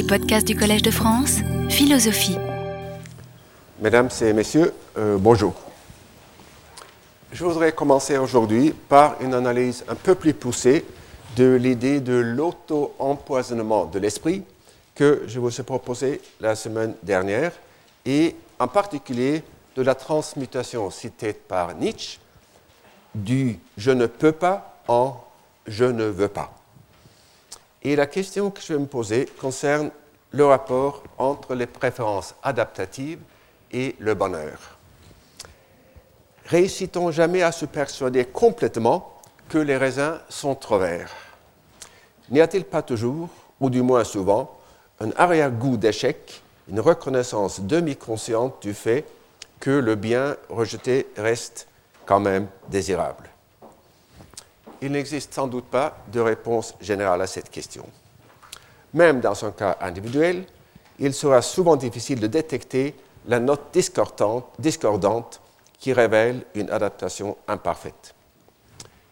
les podcasts du Collège de France, Philosophie. Mesdames et messieurs, euh, bonjour. Je voudrais commencer aujourd'hui par une analyse un peu plus poussée de l'idée de l'auto-empoisonnement de l'esprit que je vous ai proposé la semaine dernière et en particulier de la transmutation citée par Nietzsche du je ne peux pas en je ne veux pas. Et la question que je vais me poser concerne le rapport entre les préférences adaptatives et le bonheur. Réussit-on jamais à se persuader complètement que les raisins sont trop verts N'y a-t-il pas toujours, ou du moins souvent, un arrière-goût d'échec, une reconnaissance demi-consciente du fait que le bien rejeté reste quand même désirable? Il n'existe sans doute pas de réponse générale à cette question. Même dans un cas individuel, il sera souvent difficile de détecter la note discordante, discordante qui révèle une adaptation imparfaite.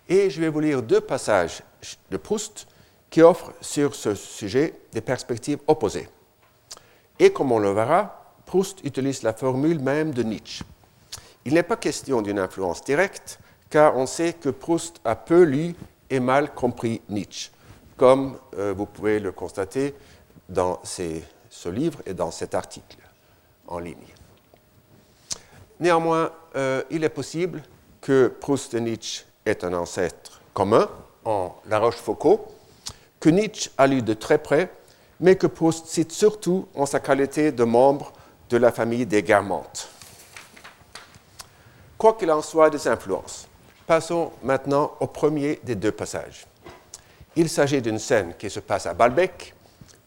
Et je vais vous lire deux passages de Proust qui offrent sur ce sujet des perspectives opposées. Et comme on le verra, Proust utilise la formule même de Nietzsche. Il n'est pas question d'une influence directe, car on sait que Proust a peu lu et mal compris Nietzsche, comme euh, vous pouvez le constater dans ce livre et dans cet article en ligne. Néanmoins, euh, il est possible que Proust et Nietzsche aient un ancêtre commun en La Rochefoucauld, que Nietzsche a lu de très près, mais que Proust cite surtout en sa qualité de membre de la famille des Guermantes. Quoi qu'il en soit des influences, Passons maintenant au premier des deux passages. Il s'agit d'une scène qui se passe à Balbec,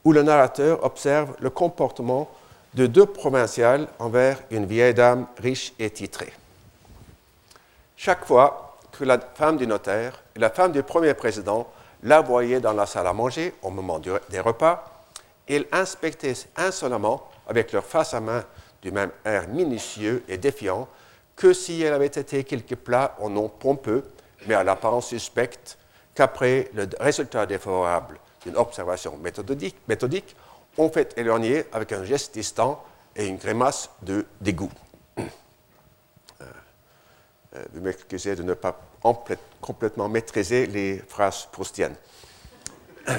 où le narrateur observe le comportement de deux provinciales envers une vieille dame riche et titrée. Chaque fois que la femme du notaire et la femme du premier président la voyaient dans la salle à manger au moment des repas, ils inspectaient insolemment, avec leur face à main du même air minutieux et défiant, que si elle avait été quelque plat au nom pompeux, mais à l'apparence suspecte, qu'après le résultat défavorable d'une observation méthodique, méthodique, on fait éloigner avec un geste distant et une grimace de dégoût. Euh, euh, vous m'excusez de ne pas complètement maîtriser les phrases proustiennes.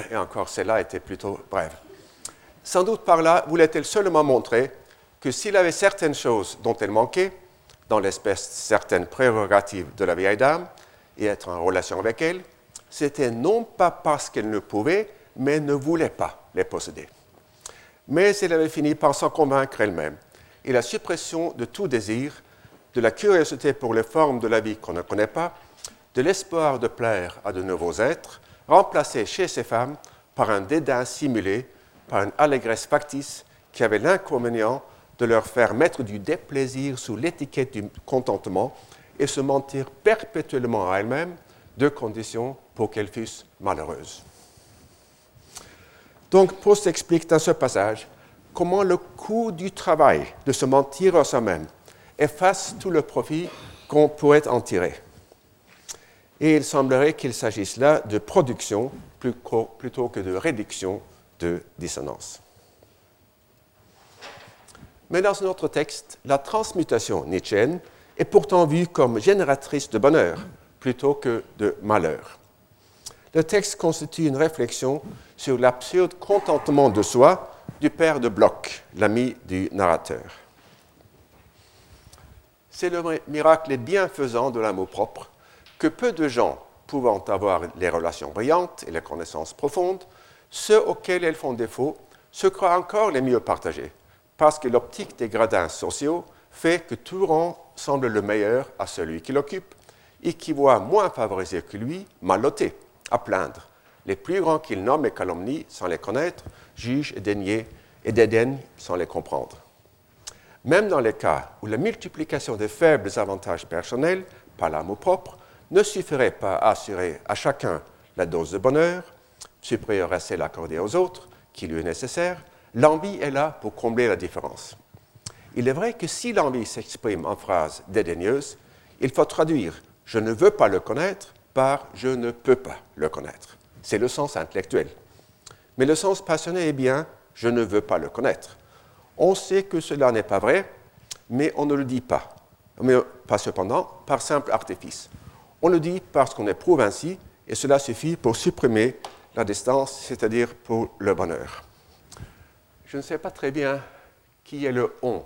Et encore, celle-là était plutôt brève. Sans doute par là voulait-elle seulement montrer que s'il avait certaines choses dont elle manquait, dans l'espèce certaines prérogatives de la vieille dame et être en relation avec elle, c'était non pas parce qu'elle ne pouvait, mais ne voulait pas les posséder. Mais elle avait fini par s'en convaincre elle-même, et la suppression de tout désir, de la curiosité pour les formes de la vie qu'on ne connaît pas, de l'espoir de plaire à de nouveaux êtres, remplacée chez ces femmes par un dédain simulé, par une allégresse factice qui avait l'inconvénient de leur faire mettre du déplaisir sous l'étiquette du contentement et se mentir perpétuellement à elles-mêmes, deux conditions pour qu'elles fussent malheureuses. Donc, Proust explique dans ce passage comment le coût du travail de se mentir à soi-même efface tout le profit qu'on pourrait en tirer. Et il semblerait qu'il s'agisse là de production plutôt que de réduction de dissonance. Mais dans un autre texte, la transmutation nietzschéenne est pourtant vue comme génératrice de bonheur plutôt que de malheur. Le texte constitue une réflexion sur l'absurde contentement de soi du père de Bloch, l'ami du narrateur. C'est le miracle bienfaisant de l'amour-propre que peu de gens pouvant avoir les relations brillantes et les connaissances profondes, ceux auxquels elles font défaut se croient encore les mieux partagés, parce que l'optique des gradins sociaux fait que tout rang semble le meilleur à celui qui l'occupe et qui voit moins favorisé que lui, malloté, à plaindre. Les plus grands qu'il nomme et calomnie sans les connaître, juge et dénier et dédaigne sans les comprendre. Même dans les cas où la multiplication des faibles avantages personnels par l'amour propre ne suffirait pas à assurer à chacun la dose de bonheur, supérieure à celle accordée aux autres, qui lui est nécessaire, L'envie est là pour combler la différence. Il est vrai que si l'envie s'exprime en phrases dédaigneuses, il faut traduire je ne veux pas le connaître par je ne peux pas le connaître. C'est le sens intellectuel. Mais le sens passionné est bien je ne veux pas le connaître. On sait que cela n'est pas vrai, mais on ne le dit pas. Mais pas cependant par simple artifice. On le dit parce qu'on éprouve ainsi, et cela suffit pour supprimer la distance, c'est-à-dire pour le bonheur. Je ne sais pas très bien qui est le on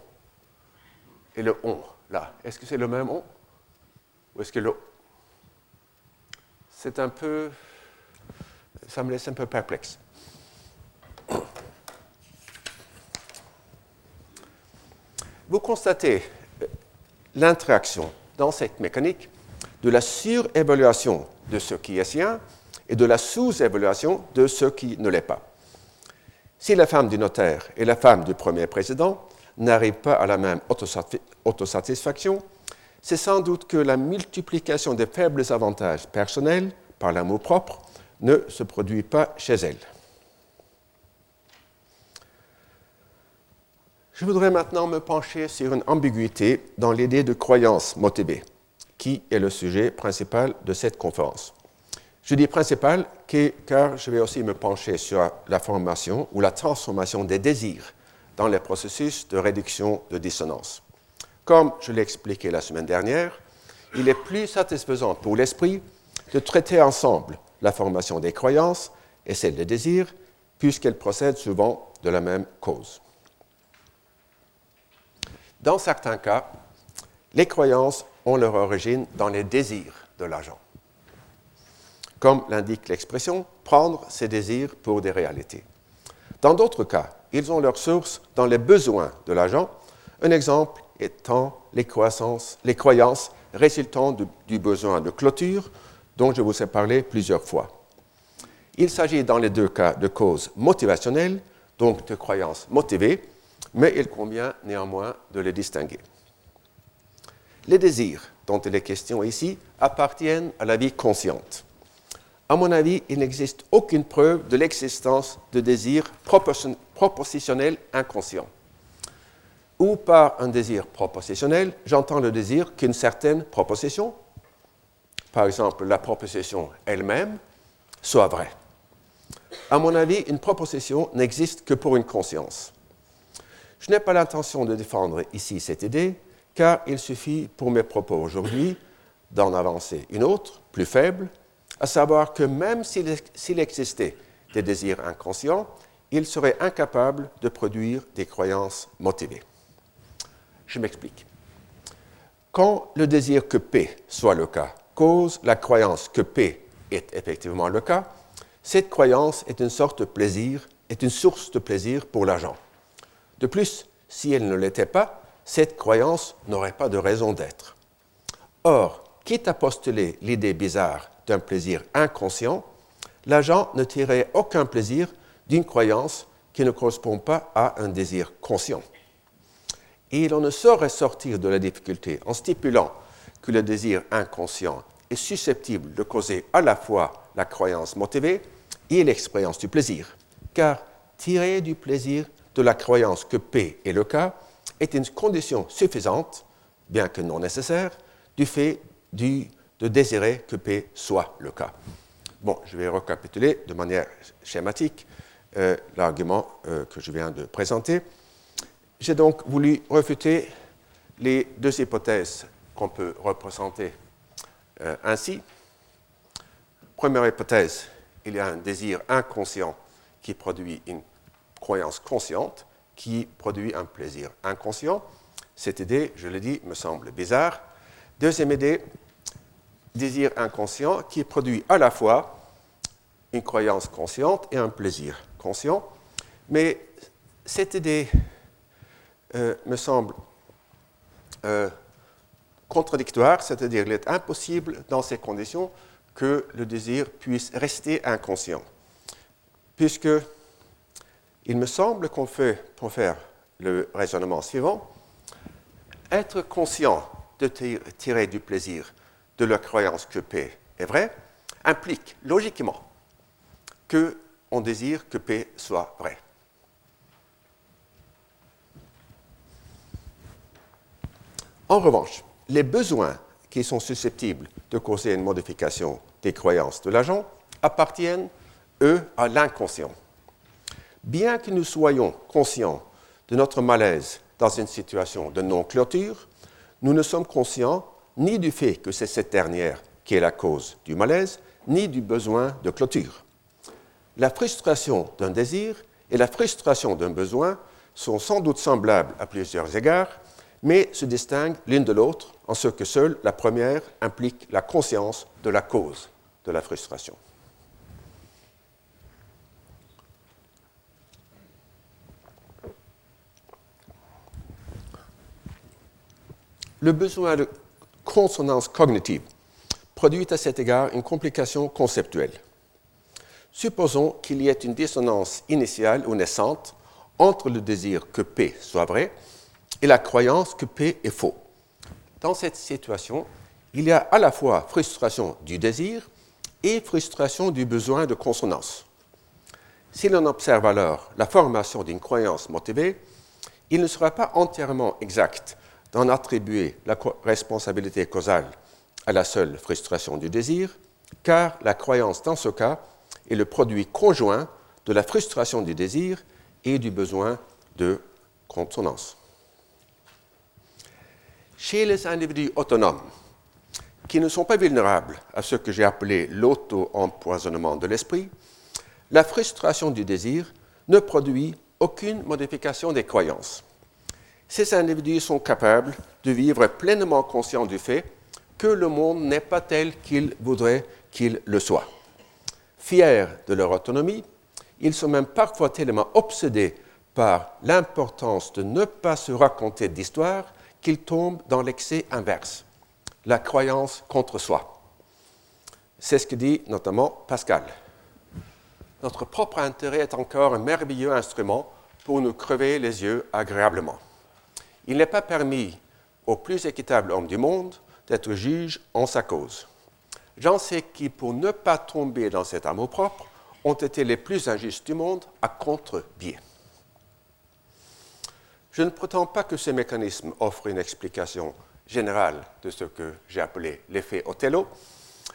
et le on là. Est-ce que c'est le même on Ou est-ce que le. C'est un peu. Ça me laisse un peu perplexe. Vous constatez l'interaction dans cette mécanique de la surévaluation de ce qui est sien et de la sous-évaluation de ce qui ne l'est pas. Si la femme du notaire et la femme du premier président n'arrivent pas à la même autosatisfaction, c'est sans doute que la multiplication des faibles avantages personnels par l'amour propre ne se produit pas chez elles. Je voudrais maintenant me pencher sur une ambiguïté dans l'idée de croyance motivée, qui est le sujet principal de cette conférence. Je dis principal car je vais aussi me pencher sur la formation ou la transformation des désirs dans les processus de réduction de dissonance. Comme je l'ai expliqué la semaine dernière, il est plus satisfaisant pour l'esprit de traiter ensemble la formation des croyances et celle des désirs, puisqu'elles procèdent souvent de la même cause. Dans certains cas, les croyances ont leur origine dans les désirs de l'agent. Comme l'indique l'expression, prendre ses désirs pour des réalités. Dans d'autres cas, ils ont leur source dans les besoins de l'agent, un exemple étant les, croyances résultant du besoin de clôture dont je vous ai parlé plusieurs fois. Il s'agit dans les deux cas de causes motivationnelles, donc de croyances motivées, mais il convient néanmoins de les distinguer. Les désirs dont il est question ici appartiennent à la vie consciente. À mon avis, il n'existe aucune preuve de l'existence de désirs propositionnels inconscients. Ou par un désir propositionnel, j'entends le désir qu'une certaine proposition, par exemple la proposition elle-même, soit vraie. À mon avis, une proposition n'existe que pour une conscience. Je n'ai pas l'intention de défendre ici cette idée, car il suffit pour mes propos aujourd'hui d'en avancer une autre, plus faible, à savoir que même s'il existait des désirs inconscients, il serait incapable de produire des croyances motivées. Je m'explique. Quand le désir que P soit le cas cause la croyance que P est effectivement le cas, cette croyance est une sorte de plaisir, est une source de plaisir pour l'agent. De plus, si elle ne l'était pas, cette croyance n'aurait pas de raison d'être. Or, quitte à postuler l'idée bizarre d'un plaisir inconscient, l'agent ne tirait aucun plaisir d'une croyance qui ne correspond pas à un désir conscient. Et l'on ne saurait sortir de la difficulté en stipulant que le désir inconscient est susceptible de causer à la fois la croyance motivée et l'expérience du plaisir, car tirer du plaisir de la croyance que P est le cas est une condition suffisante, bien que non nécessaire, du fait du de désirer que P soit le cas. Bon, je vais récapituler de manière schématique euh, l'argument euh, que je viens de présenter. J'ai donc voulu refuter les deux hypothèses qu'on peut représenter euh, ainsi. Première hypothèse, il y a un désir inconscient qui produit une croyance consciente qui produit un plaisir inconscient. Cette idée, je le dis, me semble bizarre. Deuxième idée, désir inconscient qui produit à la fois une croyance consciente et un plaisir conscient. Mais cette idée euh, me semble euh, contradictoire, c'est-à-dire qu'il est impossible dans ces conditions que le désir puisse rester inconscient. Puisque il me semble qu'on fait, pour faire le raisonnement suivant, être conscient de tirer du plaisir de la croyance que P est vrai implique logiquement qu'on désire que P soit vrai. En revanche, les besoins qui sont susceptibles de causer une modification des croyances de l'agent appartiennent, eux, à l'inconscient. bien que nous soyons conscients de notre malaise dans une situation de non-clôture, nous ne sommes conscients ni du fait que c'est cette dernière qui est la cause du malaise, ni du besoin de clôture. La frustration d'un désir et la frustration d'un besoin sont sans doute semblables à plusieurs égards, mais se distinguent l'une de l'autre en ce que seule la première implique la conscience de la cause de la frustration. Le besoin de consonance cognitive produit à cet égard une complication conceptuelle. Supposons qu'il y ait une dissonance initiale ou naissante entre le désir que P soit vrai et la croyance que P est faux. Dans cette situation, il y a à la fois frustration du désir et frustration du besoin de consonance. Si l'on observe alors la formation d'une croyance motivée, il ne sera pas entièrement exact d'en attribuer la responsabilité causale à la seule frustration du désir, car la croyance dans ce cas est le produit conjoint de la frustration du désir et du besoin de consonance. Chez les individus autonomes, qui ne sont pas vulnérables à ce que j'ai appelé l'auto-empoisonnement de l'esprit, la frustration du désir ne produit aucune modification des croyances ces individus sont capables de vivre pleinement conscients du fait que le monde n'est pas tel qu'ils voudraient qu'il le soit. Fiers de leur autonomie, ils sont même parfois tellement obsédés par l'importance de ne pas se raconter d'histoire qu'ils tombent dans l'excès inverse, la croyance contre soi. C'est ce que dit notamment Pascal. Notre propre intérêt est encore un merveilleux instrument pour nous crever les yeux agréablement. Il n'est pas permis au plus équitable homme du monde d'être juge en sa cause. J'en sais qui, pour ne pas tomber dans cet amour-propre, ont été les plus injustes du monde à contre-biais. Je ne prétends pas que ce mécanisme offre une explication générale de ce que j'ai appelé l'effet Othello,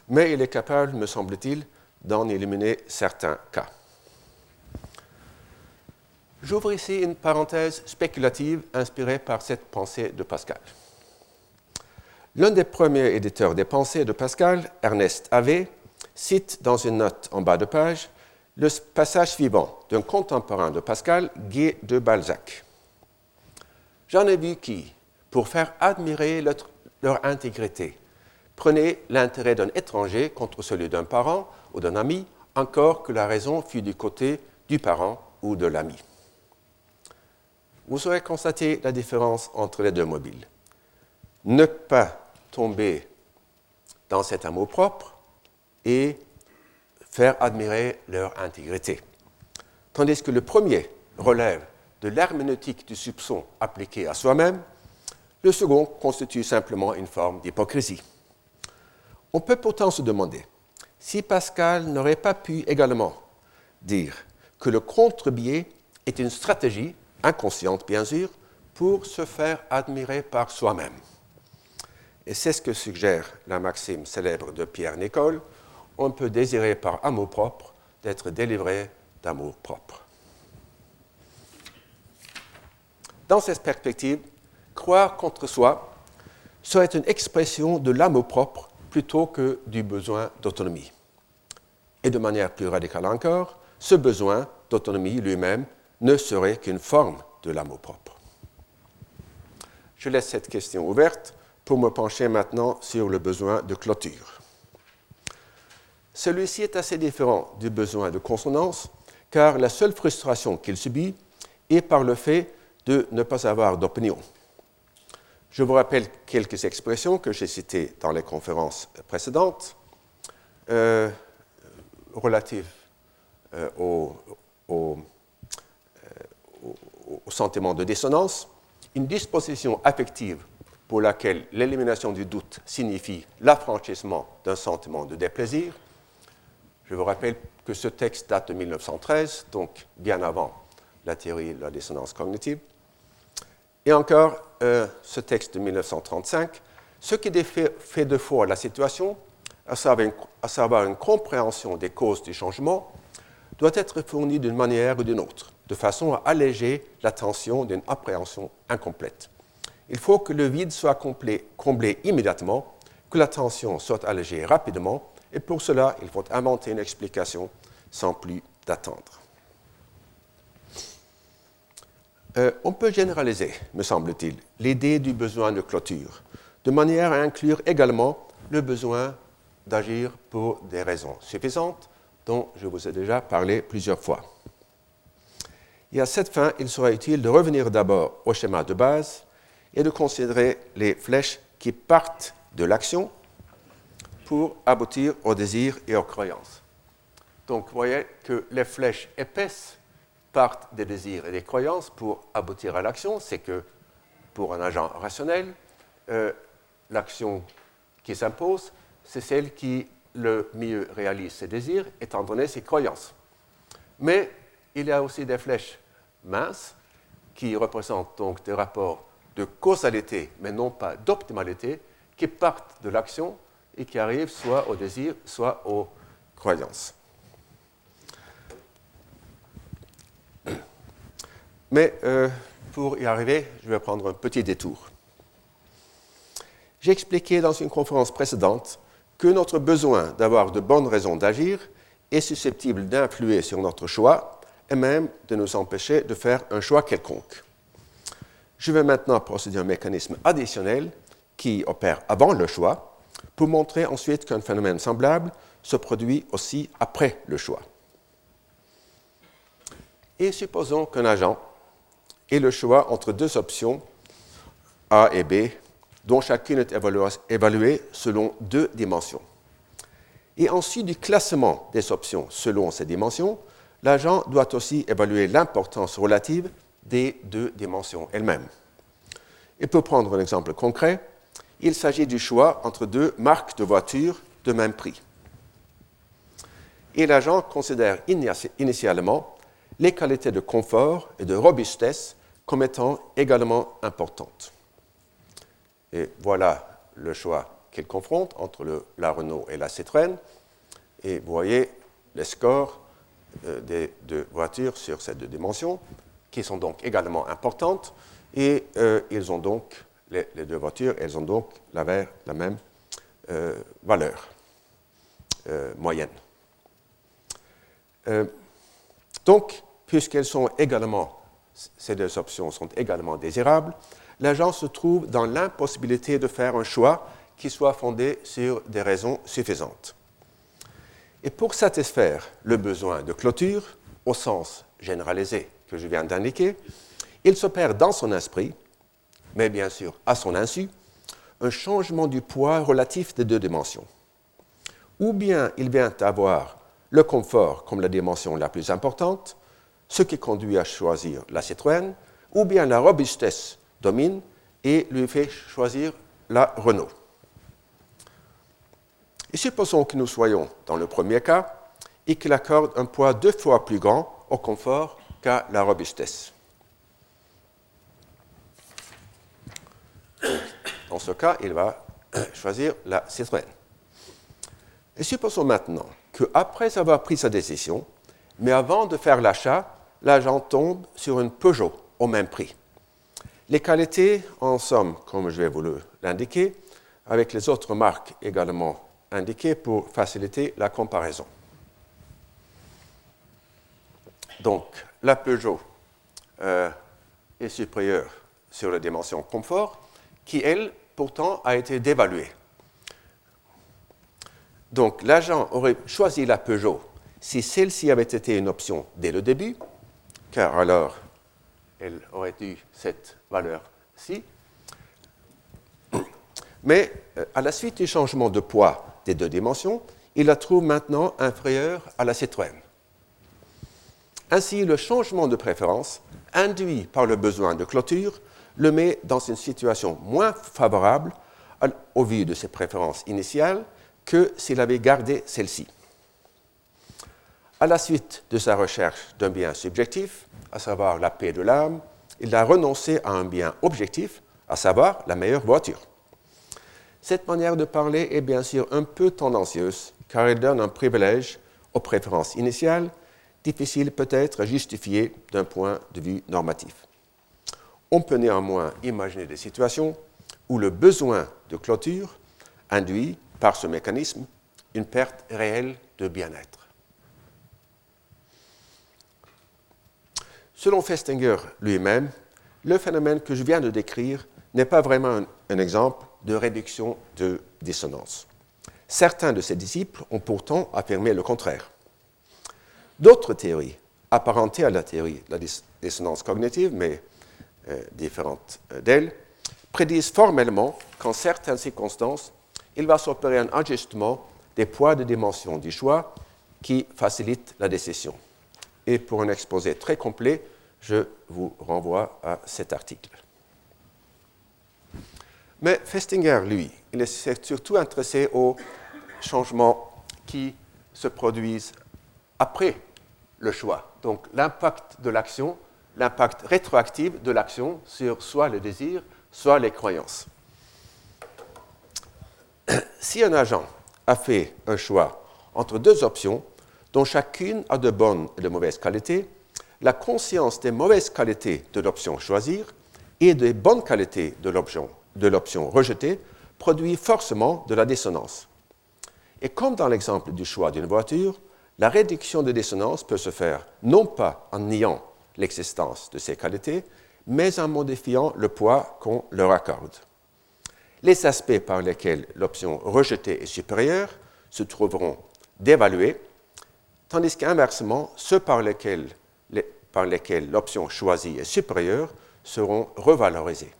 mais il est capable, me semble-t-il, d'en éliminer certains cas. J'ouvre ici une parenthèse spéculative inspirée par cette pensée de Pascal. L'un des premiers éditeurs des pensées de Pascal, Ernest Havé, cite dans une note en bas de page le passage suivant d'un contemporain de Pascal, Guy de Balzac. J'en ai vu qui, pour faire admirer leur intégrité, prenaient l'intérêt d'un étranger contre celui d'un parent ou d'un ami, encore que la raison fût du côté du parent ou de l'ami vous aurez constaté la différence entre les deux mobiles. Ne pas tomber dans cet amour propre et faire admirer leur intégrité. Tandis que le premier relève de l'herméneutique du soupçon appliqué à soi-même, le second constitue simplement une forme d'hypocrisie. On peut pourtant se demander si Pascal n'aurait pas pu également dire que le contre-biais est une stratégie inconsciente bien sûr, pour se faire admirer par soi-même. Et c'est ce que suggère la maxime célèbre de Pierre Nicole, on peut désirer par amour propre d'être délivré d'amour propre. Dans cette perspective, croire contre soi serait une expression de l'amour propre plutôt que du besoin d'autonomie. Et de manière plus radicale encore, ce besoin d'autonomie lui-même ne serait qu'une forme de l'amour-propre. Je laisse cette question ouverte pour me pencher maintenant sur le besoin de clôture. Celui-ci est assez différent du besoin de consonance, car la seule frustration qu'il subit est par le fait de ne pas avoir d'opinion. Je vous rappelle quelques expressions que j'ai citées dans les conférences précédentes euh, relatives euh, sentiment de dissonance, une disposition affective pour laquelle l'élimination du doute signifie l'affranchissement d'un sentiment de déplaisir. Je vous rappelle que ce texte date de 1913, donc bien avant la théorie de la dissonance cognitive. Et encore, euh, ce texte de 1935, ce qui fait de fois la situation, à savoir, une, à savoir une compréhension des causes du changement, doit être fourni d'une manière ou d'une autre de façon à alléger la tension d'une appréhension incomplète. Il faut que le vide soit comblé, immédiatement, que la tension soit allégée rapidement, et pour cela, il faut inventer une explication sans plus d'attendre. Euh, on peut généraliser, me semble-t-il, l'idée du besoin de clôture, de manière à inclure également le besoin d'agir pour des raisons suffisantes, dont je vous ai déjà parlé plusieurs fois. Et à cette fin, il sera utile de revenir d'abord au schéma de base et de considérer les flèches qui partent de l'action pour aboutir au désir et aux croyances. Donc, vous voyez que les flèches épaisses partent des désirs et des croyances pour aboutir à l'action, c'est que pour un agent rationnel, euh, l'action qui s'impose, c'est celle qui le mieux réalise ses désirs, étant donné ses croyances. Mais il y a aussi des flèches minces qui représentent donc des rapports de causalité, mais non pas d'optimalité, qui partent de l'action et qui arrivent soit au désir, soit aux croyances. Mais euh, pour y arriver, je vais prendre un petit détour. J'ai expliqué dans une conférence précédente que notre besoin d'avoir de bonnes raisons d'agir est susceptible d'influer sur notre choix et même de nous empêcher de faire un choix quelconque. Je vais maintenant procéder à un mécanisme additionnel qui opère avant le choix pour montrer ensuite qu'un phénomène semblable se produit aussi après le choix. Et supposons qu'un agent et le choix entre deux options A et B, dont chacune est évaluée selon deux dimensions. Et ensuite du classement des options selon ces dimensions, l'agent doit aussi évaluer l'importance relative des deux dimensions elles-mêmes. Et pour prendre un exemple concret, il s'agit du choix entre deux marques de voitures de même prix. Et l'agent considère initialement les qualités de confort et de robustesse comme étant également importante. Et voilà le choix qu'il confronte entre la Renault et la Citroën. Et vous voyez les scores des deux voitures sur ces deux dimensions, qui sont donc également importantes. Et euh, ils ont donc, les, deux voitures, elles ont donc la, la même euh, valeur moyenne. donc, puisqu'elles sont également ces deux options sont également désirables, l'agent se trouve dans l'impossibilité de faire un choix qui soit fondé sur des raisons suffisantes. Et pour satisfaire le besoin de clôture, au sens généralisé que je viens d'indiquer, il s'opère dans son esprit, mais bien sûr à son insu, un changement du poids relatif des deux dimensions. Ou bien il vient avoir le confort comme la dimension la plus importante, ce qui conduit à choisir la Citroën, ou bien la robustesse domine et lui fait choisir la Renault. Et supposons que nous soyons dans le premier cas et qu'il accorde un poids deux fois plus grand au confort qu'à la robustesse. Dans ce cas, il va choisir la Citroën. Et supposons maintenant qu'après avoir pris sa décision, mais avant de faire l'achat, l'agent tombe sur une Peugeot au même prix. Les qualités, en somme, comme je vais vous l'indiquer, avec les autres marques également indiquées pour faciliter la comparaison. Donc, la Peugeot euh, est supérieure sur la dimension confort, qui, elle, pourtant, a été dévaluée. Donc, l'agent aurait choisi la Peugeot si celle-ci avait été une option dès le début, car alors elle aurait eu cette valeur-ci. Mais euh, à la suite du changement de poids des deux dimensions, il la trouve maintenant inférieure à la Citroën. Ainsi, le changement de préférence induit par le besoin de clôture le met dans une situation moins favorable au vu de ses préférences initiales que s'il avait gardé celle-ci. À la suite de sa recherche d'un bien subjectif, à savoir la paix de l'âme, il a renoncé à un bien objectif, à savoir la meilleure voiture. Cette manière de parler est bien sûr un peu tendancieuse, car elle donne un privilège aux préférences initiales difficile peut-être à justifier d'un point de vue normatif. On peut néanmoins imaginer des situations où le besoin de clôture induit par ce mécanisme une perte réelle de bien-être. Selon Festinger lui-même, le phénomène que je viens de décrire n'est pas vraiment un, exemple de réduction de dissonance. Certains de ses disciples ont pourtant affirmé le contraire. D'autres théories, apparentées à la théorie de la dissonance cognitive, mais euh, différentes euh, d'elle, prédisent formellement qu'en certaines circonstances, il va s'opérer un ajustement des poids de dimension du choix qui facilite la décision. Et pour un exposé très complet, je vous renvoie à cet article. Mais Festinger, lui, il est surtout intéressé aux changements qui se produisent après le choix. Donc l'impact de l'action, l'impact rétroactif de l'action sur soit le désir, soit les croyances. Si un agent a fait un choix entre deux options dont chacune a de bonnes et de mauvaises qualités, la conscience des mauvaises qualités de l'option choisir et des bonnes qualités de l'option rejetée produit forcément de la dissonance. Et comme dans l'exemple du choix d'une voiture, la réduction de dissonance peut se faire non pas en niant l'existence de ces qualités, mais en modifiant le poids qu'on leur accorde. Les aspects par lesquels l'option rejetée est supérieure se trouveront dévalués, tandis qu'inversement, ceux par lesquels par lesquels l'option choisie est supérieure seront revalorisés.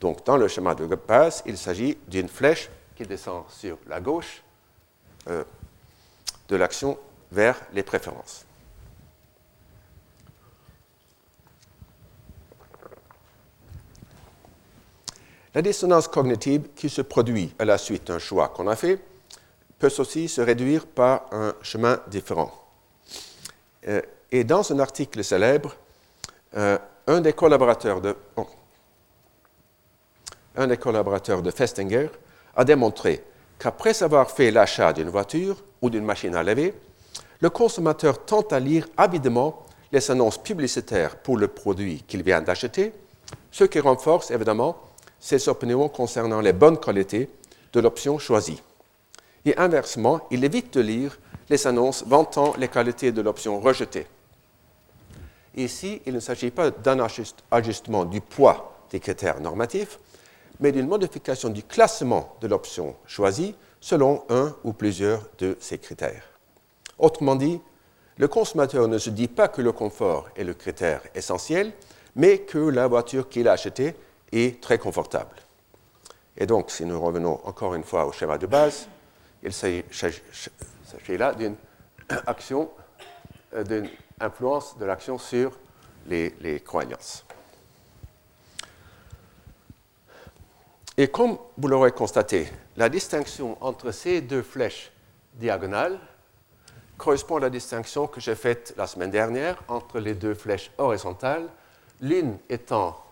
Donc, dans le schéma de base, il s'agit d'une flèche qui descend sur la gauche euh, de l'action vers les préférences. La dissonance cognitive qui se produit à la suite d'un choix qu'on a fait peut aussi se réduire par un chemin différent. Euh, et dans un article célèbre, euh, un, des collaborateurs de, oh, un des collaborateurs de Festinger a démontré qu'après avoir fait l'achat d'une voiture ou d'une machine à laver, le consommateur tente à lire avidement les annonces publicitaires pour le produit qu'il vient d'acheter, ce qui renforce évidemment ses opinions concernant les bonnes qualités de l'option choisie. Et inversement, il évite de lire les annonces vantant les qualités de l'option rejetée. Ici, il ne s'agit pas d'un ajustement du poids des critères normatifs, mais d'une modification du classement de l'option choisie selon un ou plusieurs de ces critères. Autrement dit, le consommateur ne se dit pas que le confort est le critère essentiel, mais que la voiture qu'il a achetée est très confortable. Et donc, si nous revenons encore une fois au schéma de base, il s'agit là d'une action, euh, d'une influence de l'action sur les, croyances. Et comme vous l'aurez constaté, la distinction entre ces deux flèches diagonales correspond à la distinction que j'ai faite la semaine dernière entre les deux flèches horizontales, l'une étant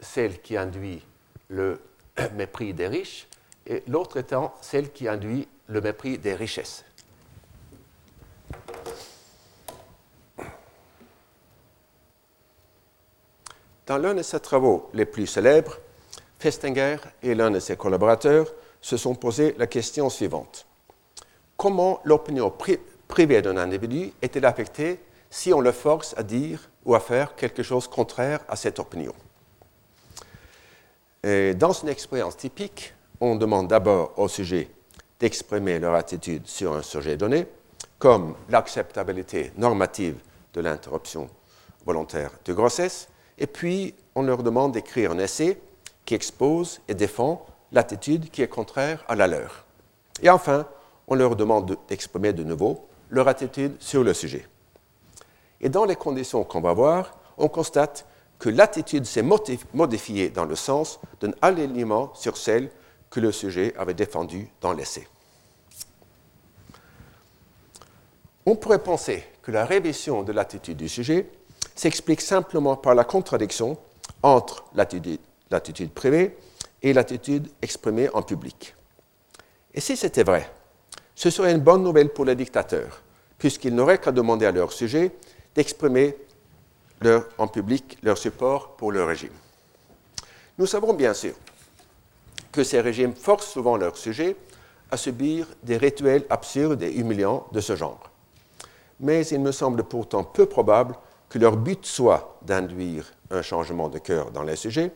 celle qui induit le mépris des riches et l'autre étant celle qui induit le mépris des richesses. Dans l'un de ses travaux les plus célèbres, Festinger et l'un de ses collaborateurs se sont posé la question suivante. Comment l'opinion privée d'un individu est-elle affectée si on le force à dire ou à faire quelque chose contraire à cette opinion? Dans une expérience typique, on demande d'abord au sujet d'exprimer leur attitude sur un sujet donné, comme l'acceptabilité normative de l'interruption volontaire de grossesse, et puis on leur demande d'écrire un essai qui expose et défend l'attitude qui est contraire à la leur. Et enfin, on leur demande d'exprimer de nouveau leur attitude sur le sujet. Et dans les conditions qu'on va voir, on constate que l'attitude s'est modifiée dans le sens d'un alignement sur celle que le sujet avait défendue dans l'essai. On pourrait penser que la révision de l'attitude du sujet s'explique simplement par la contradiction entre l'attitude privée et l'attitude exprimée en public. Et si c'était vrai, ce serait une bonne nouvelle pour les dictateurs, puisqu'ils n'auraient qu'à demander à leur sujet d'exprimer en public leur support pour le régime. Nous savons bien sûr que ces régimes forcent souvent leurs sujets à subir des rituels absurdes et humiliants de ce genre. Mais il me semble pourtant peu probable que leur but soit d'induire un changement de cœur dans les sujets,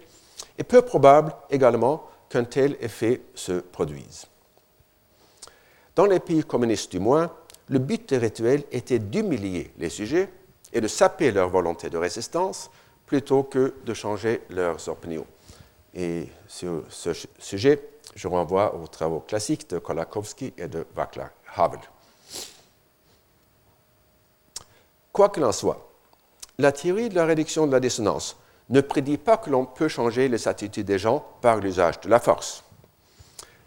et peu probable également qu'un tel effet se produise. Dans les pays communistes du moins, le but des rituels était d'humilier les sujets et de saper leur volonté de résistance plutôt que de changer leurs opinions. Et sur ce sujet, je renvoie aux travaux classiques de Kolakowski et de Václav Havel. Quoi qu'il en soit, la théorie de la réduction de la dissonance ne prédit pas que l'on peut changer les attitudes des gens par l'usage de la force.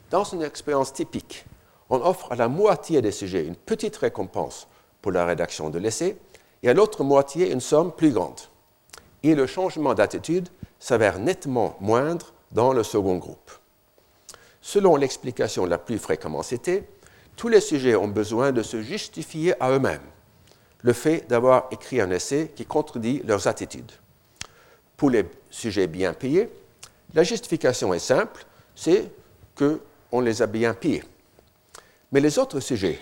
Dans une expérience typique, on offre à la moitié des sujets une petite récompense pour la rédaction de l'essai et à l'autre moitié une somme plus grande. Et le changement d'attitude s'avère nettement moindre dans le second groupe. Selon l'explication la plus fréquemment citée, tous les sujets ont besoin de se justifier à eux-mêmes le fait d'avoir écrit un essai qui contredit leurs attitudes. Pour les sujets bien payés, la justification est simple, c'est qu'on les a bien payés. Mais les autres sujets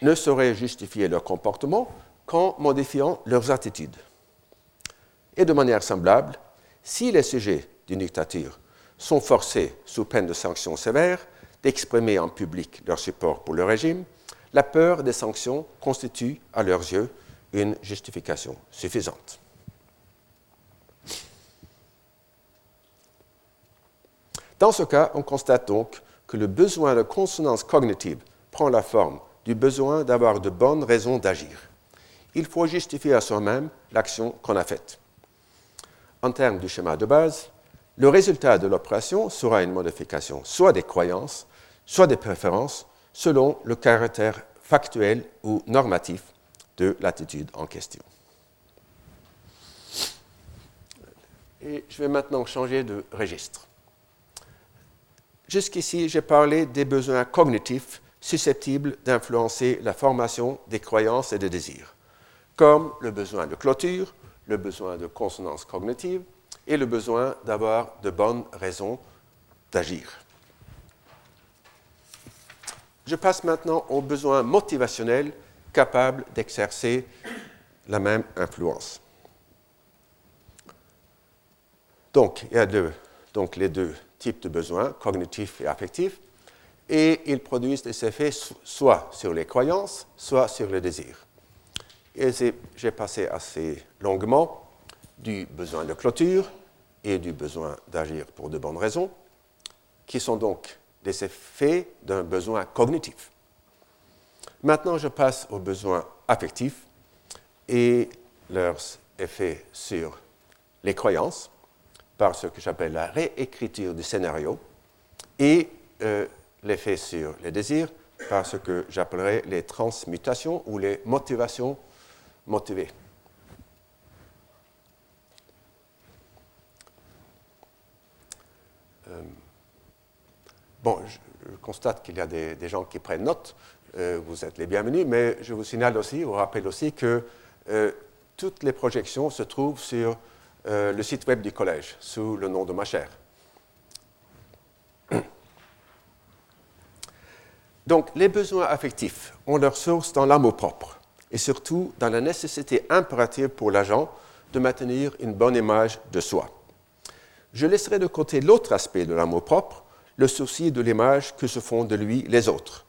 ne sauraient justifier leur comportement qu'en modifiant leurs attitudes. Et de manière semblable, si les sujets d'une dictature sont forcés, sous peine de sanctions sévères, d'exprimer en public leur support pour le régime, la peur des sanctions constitue, à leurs yeux, une justification suffisante. Dans ce cas, on constate donc que le besoin de consonance cognitive prend la forme du besoin d'avoir de bonnes raisons d'agir. Il faut justifier à soi-même l'action qu'on a faite en termes du schéma de base, le résultat de l'opération sera une modification soit des croyances, soit des préférences, selon le caractère factuel ou normatif de l'attitude en question. Et je vais maintenant changer de registre. Jusqu'ici, j'ai parlé des besoins cognitifs susceptibles d'influencer la formation des croyances et des désirs, comme le besoin de clôture, le besoin de consonance cognitive et le besoin d'avoir de bonnes raisons d'agir. Je passe maintenant aux besoins motivationnels capables d'exercer la même influence. Donc, il y a donc les deux types de besoins, cognitifs et affectifs, et ils produisent des effets soit sur les croyances, soit sur les désirs. Et j'ai passé assez longuement du besoin de clôture et du besoin d'agir pour de bonnes raisons, qui sont donc des effets d'un besoin cognitif. Maintenant, je passe aux besoins affectifs et leurs effets sur les croyances, par ce que j'appelle la réécriture du scénario, et euh, l'effet sur les désirs, par ce que j'appellerais les transmutations ou les motivations motivé. Euh, bon, je, constate qu'il y a des, gens qui prennent note. Euh, vous êtes les bienvenus, mais je vous signale aussi, vous rappelle aussi que toutes les projections se trouvent sur le site web du collège sous le nom de ma chère. Donc, les besoins affectifs ont leur source dans l'amour propre et surtout dans la nécessité impérative pour l'agent de maintenir une bonne image de soi. Je laisserai de côté l'autre aspect de l'amour propre, le souci de l'image que se font de lui les autres,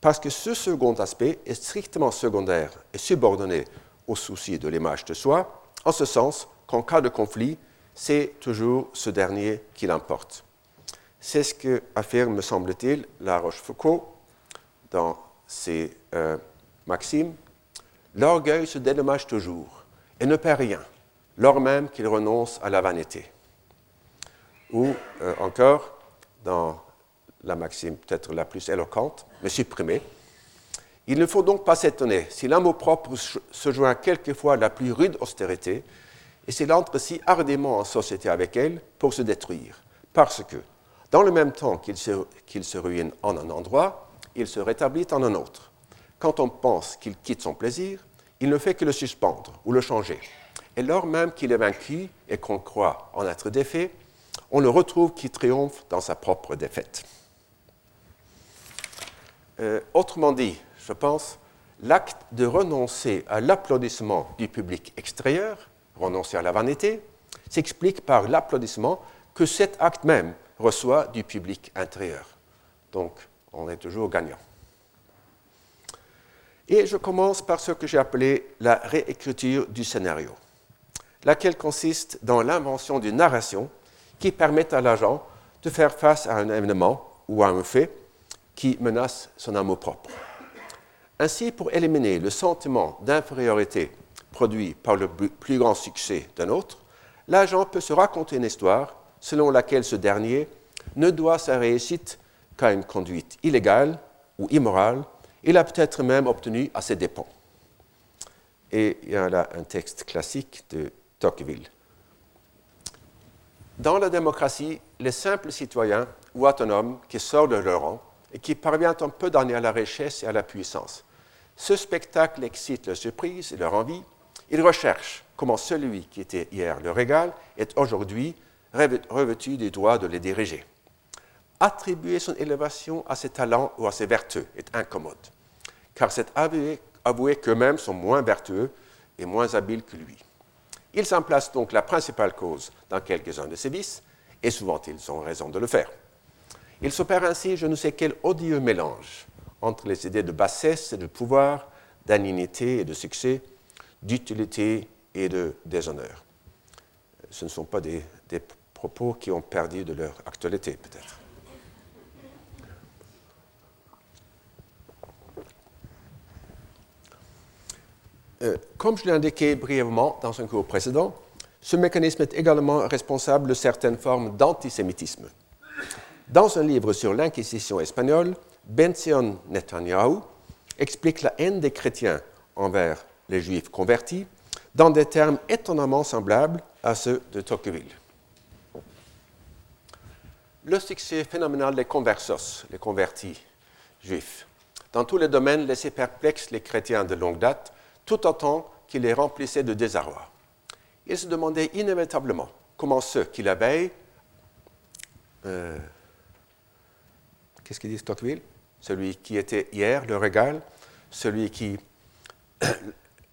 parce que ce second aspect est strictement secondaire et subordonné au souci de l'image de soi, en ce sens qu'en cas de conflit, c'est toujours ce dernier qui l'emporte. C'est ce que affirme, me semble-t-il, La Rochefoucauld dans ses euh, maximes L'orgueil se dédommage toujours et ne perd rien, lors même qu'il renonce à la vanité. Ou euh, encore, dans la maxime peut-être la plus éloquente, mais supprimée, il ne faut donc pas s'étonner si l'amour-propre se joint quelquefois à la plus rude austérité et s'il entre si hardiment en société avec elle pour se détruire, parce que, dans le même temps qu'il se, ruine en un endroit, il se rétablit en un autre quand on pense qu'il quitte son plaisir, il ne fait que le suspendre ou le changer. Et lors même qu'il est vaincu et qu'on croit en être défait, on le retrouve qui triomphe dans sa propre défaite. Euh, autrement dit, je pense, l'acte de renoncer à l'applaudissement du public extérieur, renoncer à la vanité, s'explique par l'applaudissement que cet acte même reçoit du public intérieur. Donc, on est toujours gagnant. Et je commence par ce que j'ai appelé la réécriture du scénario, laquelle consiste dans l'invention d'une narration qui permet à l'agent de faire face à un événement ou à un fait qui menace son amour-propre. Ainsi, pour éliminer le sentiment d'infériorité produit par le plus grand succès d'un autre, l'agent peut se raconter une histoire selon laquelle ce dernier ne doit sa réussite qu'à une conduite illégale ou immorale il a peut-être même obtenu à ses dépens. Et il y a là un texte classique de Tocqueville. Dans la démocratie, les simples citoyens ou autonomes qui sortent de leur rang et qui parviennent un peu donner à la richesse et à la puissance. Ce spectacle excite leur surprise et leur envie. Ils recherchent comment celui qui était hier leur égal est aujourd'hui revêtu des droits de les diriger attribuer son élévation à ses talents ou à ses vertus est incommode, car c'est avouer qu'eux-mêmes sont moins vertueux et moins habiles que lui. Il s'en place donc la principale cause dans quelques-uns de ses vices, et souvent ils ont raison de le faire. Il s'opère ainsi je ne sais quel odieux mélange entre les idées de bassesse et de pouvoir, d'indignité et de succès, d'utilité et de déshonneur. Ce ne sont pas des propos qui ont perdu de leur actualité, peut-être. Euh, comme je l'ai indiqué brièvement dans un cours précédent, ce mécanisme est également responsable de certaines formes d'antisémitisme. Dans un livre sur l'Inquisition espagnole, Benzion Netanyahu explique la haine des chrétiens envers les juifs convertis dans des termes étonnamment semblables à ceux de Tocqueville. Le succès phénoménal des conversos, les convertis juifs, dans tous les domaines laissait perplexes les chrétiens de longue date tout autant qu'il les remplissait de désarroi. Il se demandait inévitablement comment ceux qui la euh, qu'est-ce qu'il dit Stockville Celui qui était hier le régal, celui qui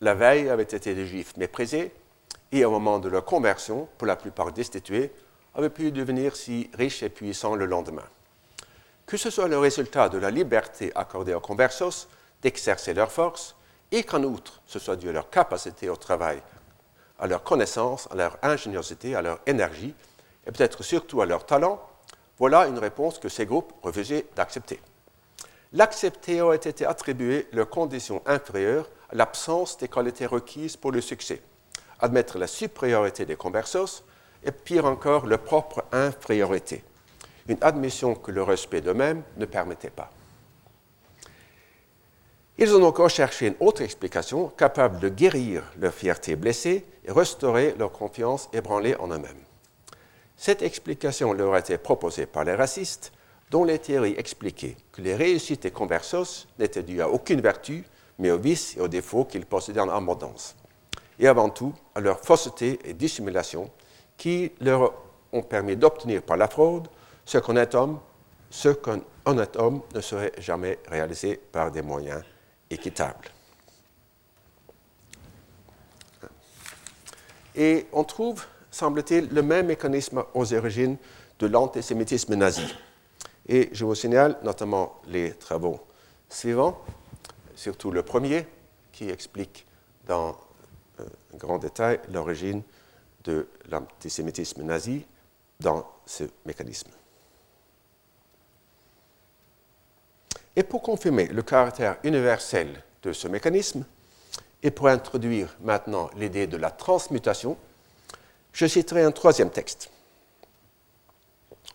la veille avait été des juifs méprisés, et au moment de leur conversion, pour la plupart destitués, avaient pu devenir si riches et puissants le lendemain. Que ce soit le résultat de la liberté accordée aux conversos d'exercer leur force, et qu'en outre, ce soit dû à leur capacité au travail, à leur connaissance, à leur ingéniosité, à leur énergie, et peut-être surtout à leur talent, voilà une réponse que ces groupes refusaient d'accepter. L'accepter aurait été attribué leurs conditions inférieures à l'absence des qualités requises pour le succès, admettre la supériorité des conversos et pire encore leur propre infériorité, une admission que le respect d'eux-mêmes ne permettait pas. Ils ont encore cherché une autre explication capable de guérir leur fierté blessée et restaurer leur confiance ébranlée en eux-mêmes. Cette explication leur a été proposée par les racistes, dont les théories expliquaient que les réussites des conversos n'étaient dues à aucune vertu, mais aux vices et aux défauts qu'ils possédaient en abondance, et avant tout à leur fausseté et dissimulation qui leur ont permis d'obtenir par la fraude ce qu'un homme, ce qu'un honnête homme ne serait jamais réalisé par des moyens équitable. Et on trouve, semble-t-il, le même mécanisme aux origines de l'antisémitisme nazi. Et je vous signale notamment les travaux suivants, surtout le premier, qui explique dans euh, grand détail l'origine de l'antisémitisme nazi dans ce mécanisme. Et pour confirmer le caractère universel de ce mécanisme, et pour introduire maintenant l'idée de la transmutation, je citerai un troisième texte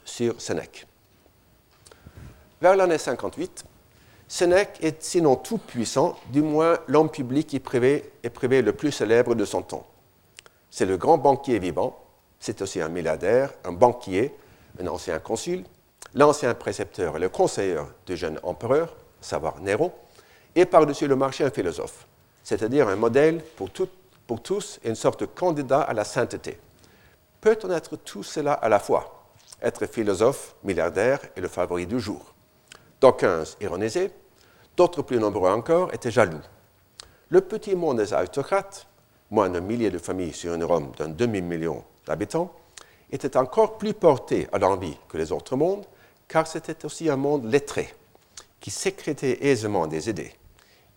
sur Sénèque. Vers l'année 58, Sénèque est sinon tout puissant, du moins l'homme public et privé, le plus célèbre de son temps. C'est le grand banquier vivant, c'est aussi un milliardaire, un banquier, un ancien consul, l'ancien précepteur et le conseiller du jeune empereur, savoir Néron, et par-dessus le marché un philosophe, c'est-à-dire un modèle pour, pour tous et une sorte de candidat à la sainteté. Peut-on être tout cela à la fois? Être philosophe, milliardaire et le favori du jour. D'aucuns ironisaient, d'autres plus nombreux encore étaient jaloux. Le petit monde des aristocrates, moins d'un millier de familles sur une Rome d'un demi-million d'habitants, était encore plus porté à l'envie que les autres mondes, car c'était aussi un monde lettré, qui sécrétait aisément des idées.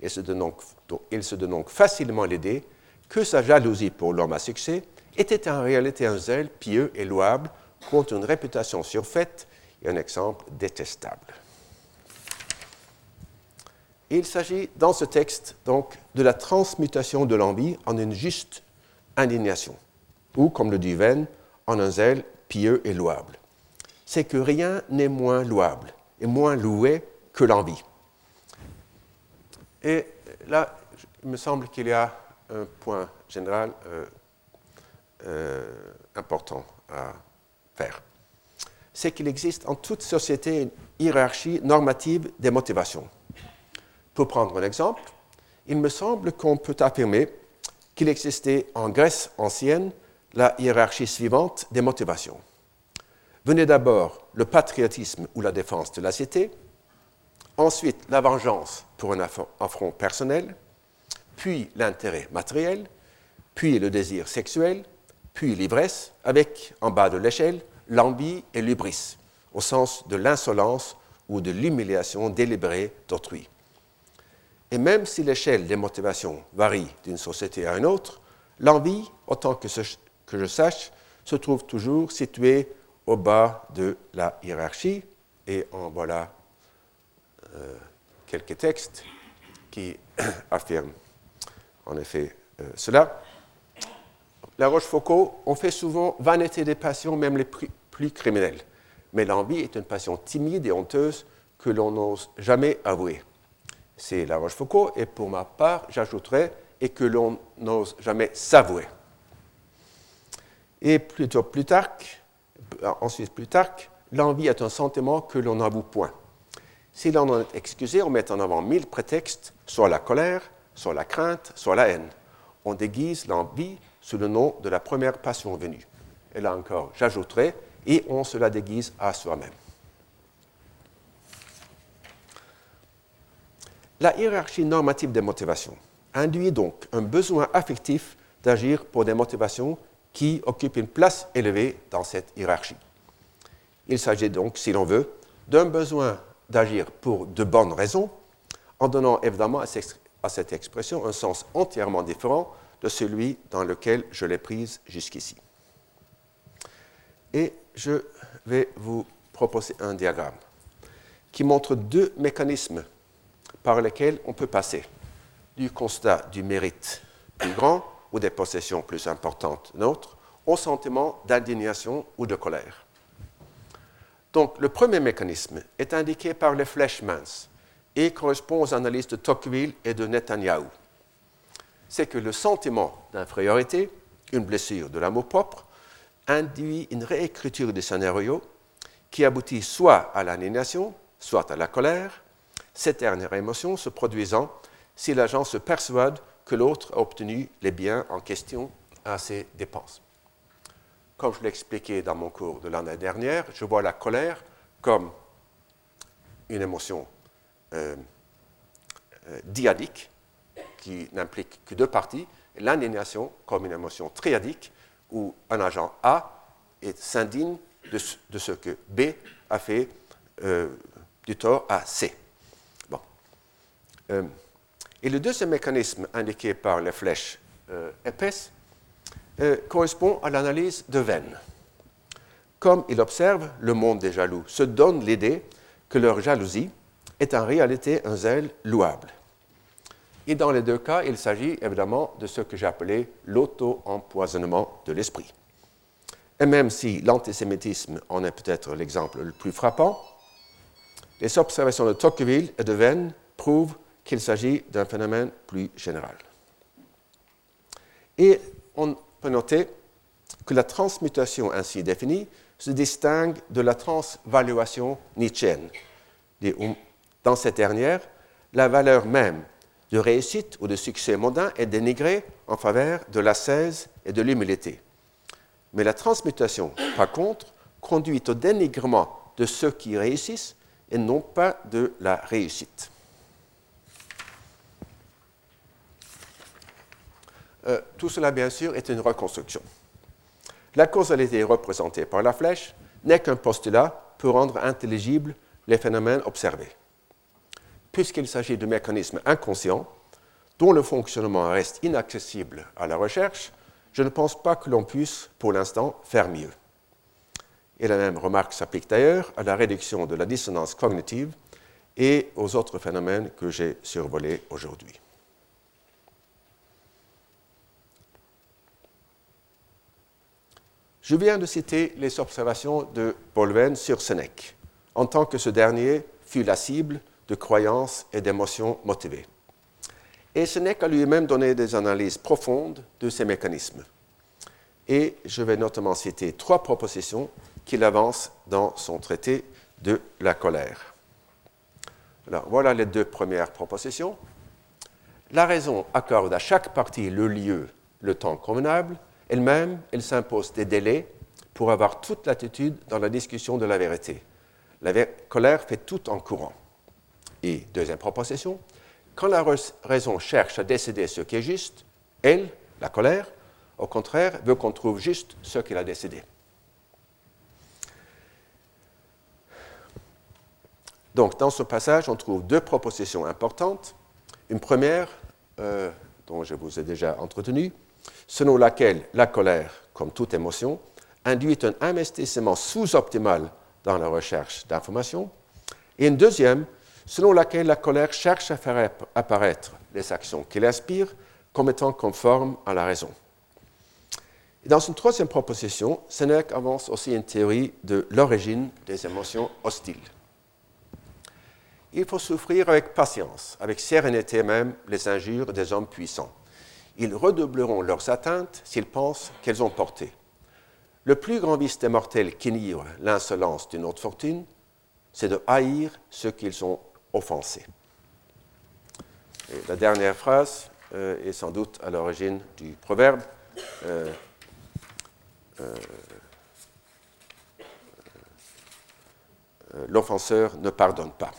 Il se donne donc facilement l'idée que sa jalousie pour l'homme à succès était en réalité un zèle pieux et louable contre une réputation surfaite et un exemple détestable. Il s'agit dans ce texte donc de la transmutation de l'envie en une juste indignation, ou comme le dit Venn, en un zèle pieux et louable. C'est que rien n'est moins louable et moins loué que l'envie. Et là, il me semble qu'il y a un point général euh, euh, important à faire. C'est qu'il existe en toute société une hiérarchie normative des motivations. Pour prendre un exemple, il me semble qu'on peut affirmer qu'il existait en Grèce ancienne la hiérarchie suivante des motivations. Venait d'abord le patriotisme ou la défense de la cité, ensuite la vengeance pour un affront personnel, puis l'intérêt matériel, puis le désir sexuel, puis l'ivresse, avec en bas de l'échelle l'envie et l'ubris, au sens de l'insolence ou de l'humiliation délibérée d'autrui. Et même si l'échelle des motivations varie d'une société à une autre, l'envie, autant que, je sache, se trouve toujours située au bas de la hiérarchie. Et en voilà euh, quelques textes qui affirment en effet euh, cela. La Rochefoucauld, on fait souvent vanité des passions, même les plus criminelles. Mais l'envie est une passion timide et honteuse que l'on n'ose jamais avouer c'est La Rochefoucauld, et pour ma part, j'ajouterais et que l'on n'ose jamais s'avouer. Et plutôt Plutarque, ensuite Plutarque, l'envie est un sentiment que l'on n'avoue point. Si l'on en est excusé, on met en avant mille prétextes, soit la colère, soit la crainte, soit la haine. On déguise l'envie sous le nom de la première passion venue. Et là encore, j'ajouterai, et on se la déguise à soi-même. La hiérarchie normative des motivations induit donc un besoin affectif d'agir pour des motivations qui occupent une place élevée dans cette hiérarchie. Il s'agit donc, si l'on veut, d'un besoin d'agir pour de bonnes raisons, en donnant évidemment à cette expression un sens entièrement différent de celui dans lequel je l'ai prise jusqu'ici. Et je vais vous proposer un diagramme qui montre deux mécanismes par lesquels on peut passer du constat du mérite plus grand ou des possessions plus importantes nôtres au sentiment d'indignation ou de colère. Donc, le premier mécanisme est indiqué par les flèches minces et correspond aux analyses de Tocqueville et de Netanyahu. C'est que le sentiment d'infériorité, une blessure de l'amour propre, induit une réécriture du scénario qui aboutit soit à l'indignation, soit à la colère, cette dernière émotion se produisant si l'agent se persuade que l'autre a obtenu les biens en question à ses dépenses. Comme je l'expliquais dans mon cours de l'année dernière, je vois la colère comme une émotion euh, euh, diadique qui n'implique que deux parties, et l'indignation comme une émotion triadique où un agent A s'indigne de, ce que B a fait euh, du tort à C. Euh, et le deuxième mécanisme indiqué par les flèches euh, épaisses euh, correspond à l'analyse de Venn. Comme il observe, le monde des jaloux se donne l'idée que leur jalousie est en réalité un zèle louable. Et dans les deux cas, il s'agit évidemment de ce que appelé l'auto-empoisonnement de l'esprit. Et même si l'antisémitisme en est peut-être l'exemple le plus frappant, les observations de Tocqueville et de Venn prouvent qu'il s'agit d'un phénomène plus général. Et on peut noter que la transmutation ainsi définie se distingue de la transvaluation nietzschéenne. Dans cette dernière, la valeur même de réussite ou de succès mondain est dénigrée en faveur de l'ascèse et de l'humilité. Mais la transmutation, par contre, conduit au dénigrement de ceux qui réussissent et non pas de la réussite. Euh, tout cela, bien sûr, est une reconstruction. La causalité représentée par la flèche n'est qu'un postulat pour rendre intelligibles les phénomènes observés. Puisqu'il s'agit de mécanismes inconscients, dont le fonctionnement reste inaccessible à la recherche, je ne pense pas que l'on puisse, pour l'instant, faire mieux. Et la même remarque s'applique d'ailleurs à la réduction de la dissonance cognitive et aux autres phénomènes que j'ai survolés aujourd'hui. Je viens de citer les observations de Paul sur Sénèque, en tant que ce dernier fut la cible de croyances et d'émotions motivées. Et Sénèque a lui-même donné des analyses profondes de ces mécanismes. Et je vais notamment citer trois propositions qu'il avance dans son traité de la colère. Alors, voilà les deux premières propositions. La raison accorde à chaque partie le lieu, le temps convenable, elle-même, elle s'impose des délais pour avoir toute l'attitude dans la discussion de la vérité. La colère fait tout en courant. Et deuxième proposition, quand la raison cherche à décider ce qui est juste, elle, la colère, au contraire, veut qu'on trouve juste ce qu'il a décidé. Donc, dans ce passage, on trouve deux propositions importantes. Une première, euh, dont je vous ai déjà entretenu, selon laquelle la colère, comme toute émotion, induit un investissement sous-optimal dans la recherche d'informations, et une deuxième, selon laquelle la colère cherche à faire apparaître les actions qui l'inspirent comme étant conformes à la raison. Dans une troisième proposition, Sénèque avance aussi une théorie de l'origine des émotions hostiles. Il faut souffrir avec patience, avec sérénité même, les injures des hommes puissants ils redoubleront leurs atteintes s'ils pensent qu'elles ont porté. Le plus grand vice des mortels qui nient l'insolence d'une autre fortune, c'est de haïr ceux qu'ils ont offensés. la dernière phrase euh, est sans doute à l'origine du proverbe. Euh, euh, l'offenseur ne pardonne pas.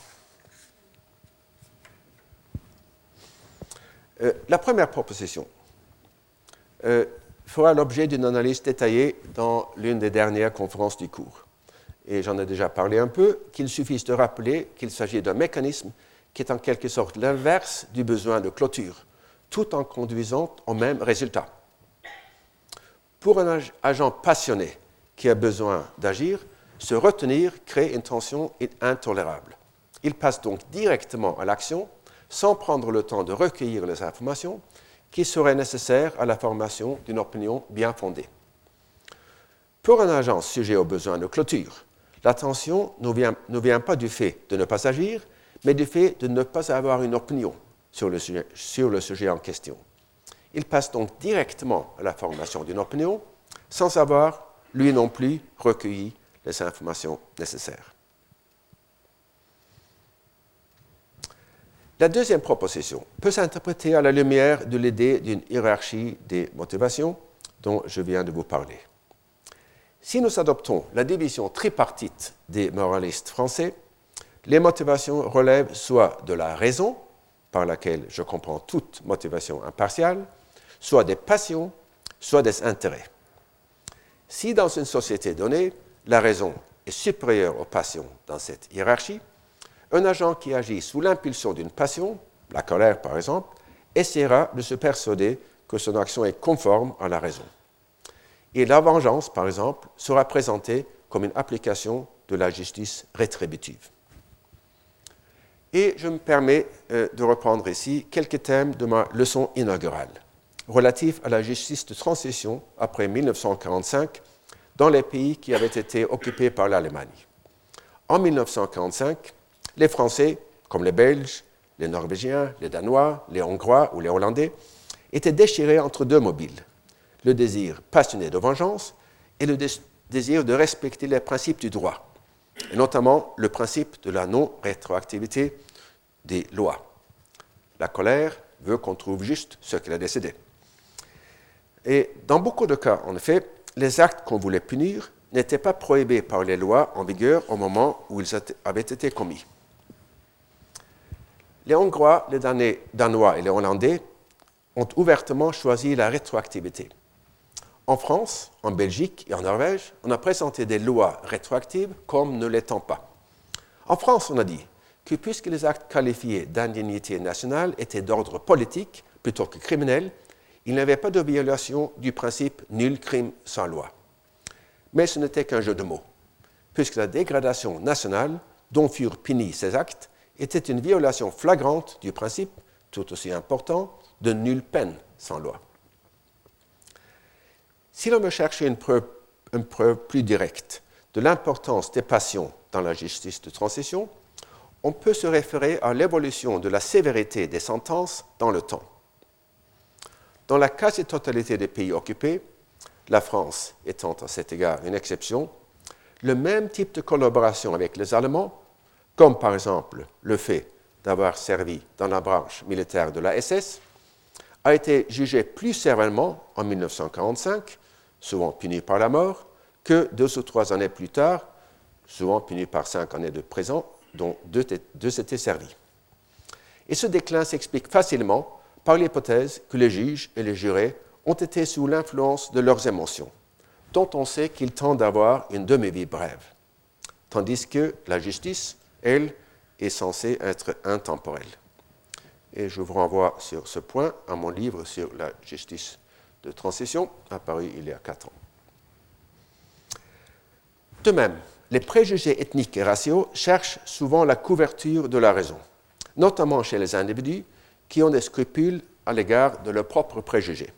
Euh, la première proposition euh, fera l'objet d'une analyse détaillée dans l'une des dernières conférences du cours. Et j'en ai déjà parlé un peu, qu'il suffise de rappeler qu'il s'agit d'un mécanisme qui est en quelque sorte l'inverse du besoin de clôture, tout en conduisant au même résultat. Pour un agent passionné qui a besoin d'agir, se retenir crée une tension intolérable. Il passe donc directement à l'action sans prendre le temps de recueillir les informations qui seraient nécessaires à la formation d'une opinion bien fondée. Pour un agent sujet aux besoins de clôture, l'attention ne vient, ne vient pas du fait de ne pas agir, mais du fait de ne pas avoir une opinion sur le sujet, sur le sujet en question. Il passe donc directement à la formation d'une opinion sans avoir, lui non plus, recueilli les informations nécessaires. La deuxième proposition peut s'interpréter à la lumière de l'idée d'une hiérarchie des motivations dont je viens de vous parler. Si nous adoptons la division tripartite des moralistes français, les motivations relèvent soit de la raison, par laquelle je comprends toute motivation impartiale, soit des passions, soit des intérêts. Si dans une société donnée, la raison est supérieure aux passions dans cette hiérarchie, un agent qui agit sous l'impulsion d'une passion, la colère par exemple, essaiera de se persuader que son action est conforme à la raison. Et la vengeance, par exemple, sera présentée comme une application de la justice rétributive. Et je me permets euh, de reprendre ici quelques thèmes de ma leçon inaugurale, relatifs à la justice de transition après 1945 dans les pays qui avaient été occupés par l'Allemagne. En 1945, les Français, comme les Belges, les Norvégiens, les Danois, les Hongrois ou les Hollandais, étaient déchirés entre deux mobiles, le désir passionné de vengeance et le désir de respecter les principes du droit, et notamment le principe de la non-rétroactivité des lois. la colère veut qu'on trouve juste ce qu'il a décidé. Et dans beaucoup de cas, en effet, les actes qu'on voulait punir n'étaient pas prohibés par les lois en vigueur au moment où ils avaient été commis. Les Hongrois, les Danois et les Hollandais ont ouvertement choisi la rétroactivité. En France, en Belgique et en Norvège, on a présenté des lois rétroactives comme ne l'étant pas. En France, on a dit que puisque les actes qualifiés d'indignité nationale étaient d'ordre politique plutôt que criminel, il n'y avait pas de violation du principe nul crime sans loi. Mais ce n'était qu'un jeu de mots, puisque la dégradation nationale dont furent punis ces actes était une violation flagrante du principe, tout aussi important, de nulle peine sans loi. Si l'on veut chercher une preuve, une preuve plus directe de l'importance des passions dans la justice de transition, on peut se référer à l'évolution de la sévérité des sentences dans le temps. Dans la quasi-totalité des pays occupés, la France étant à cet égard une exception, le même type de collaboration avec les Allemands, comme par exemple le fait d'avoir servi dans la branche militaire de la SS, a été jugé plus sévèrement en 1945, souvent puni par la mort, que deux ou trois années plus tard, souvent puni par cinq années de prison, dont deux, deux étaient servis. Et ce déclin s'explique facilement par l'hypothèse que les juges et les jurés ont été sous l'influence de leurs émotions, dont on sait qu'ils tendent à avoir une demi-vie brève, tandis que la justice, elle, est censée être intemporelle. Et je vous renvoie sur ce point à mon livre sur la justice de transition, apparu il y a quatre ans. De même, les préjugés ethniques et raciaux cherchent souvent la couverture de la raison, notamment chez les individus qui ont des scrupules à l'égard de leurs propres préjugés.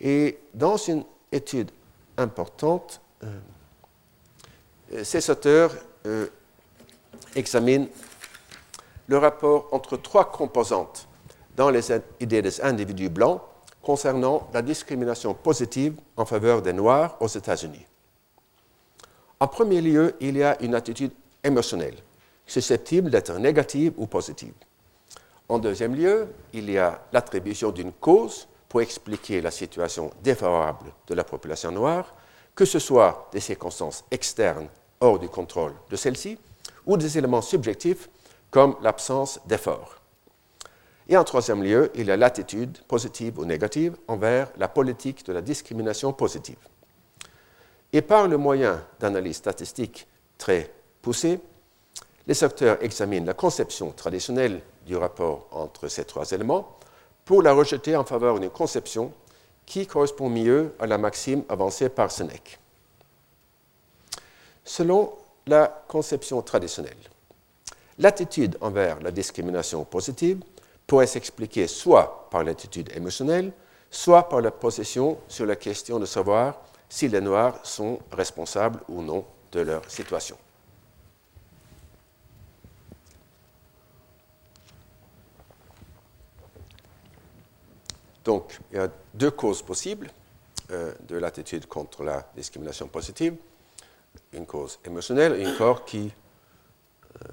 Et dans une étude importante, euh, ces auteurs euh, examinent le rapport entre trois composantes dans les idées des individus blancs concernant la discrimination positive en faveur des Noirs aux États-Unis. En premier lieu, il y a une attitude émotionnelle, susceptible d'être négative ou positive. En deuxième lieu, il y a l'attribution d'une cause pour expliquer la situation défavorable de la population noire, que ce soit des circonstances externes hors du contrôle de celle-ci ou des éléments subjectifs comme l'absence d'effort. Et en troisième lieu, il y a l'attitude positive ou négative envers la politique de la discrimination positive. Et par le moyen d'analyse statistique très poussée, les auteurs examinent la conception traditionnelle du rapport entre ces trois éléments pour la rejeter en faveur d'une conception qui correspond mieux à la maxime avancée par Sénèque. Selon la conception traditionnelle, L'attitude envers la discrimination positive pourrait s'expliquer soit par l'attitude émotionnelle, soit par la possession sur la question de savoir si les Noirs sont responsables ou non de leur situation. Donc, il y a deux causes possibles euh, de l'attitude contre la discrimination positive. Une cause émotionnelle et une cause qui euh,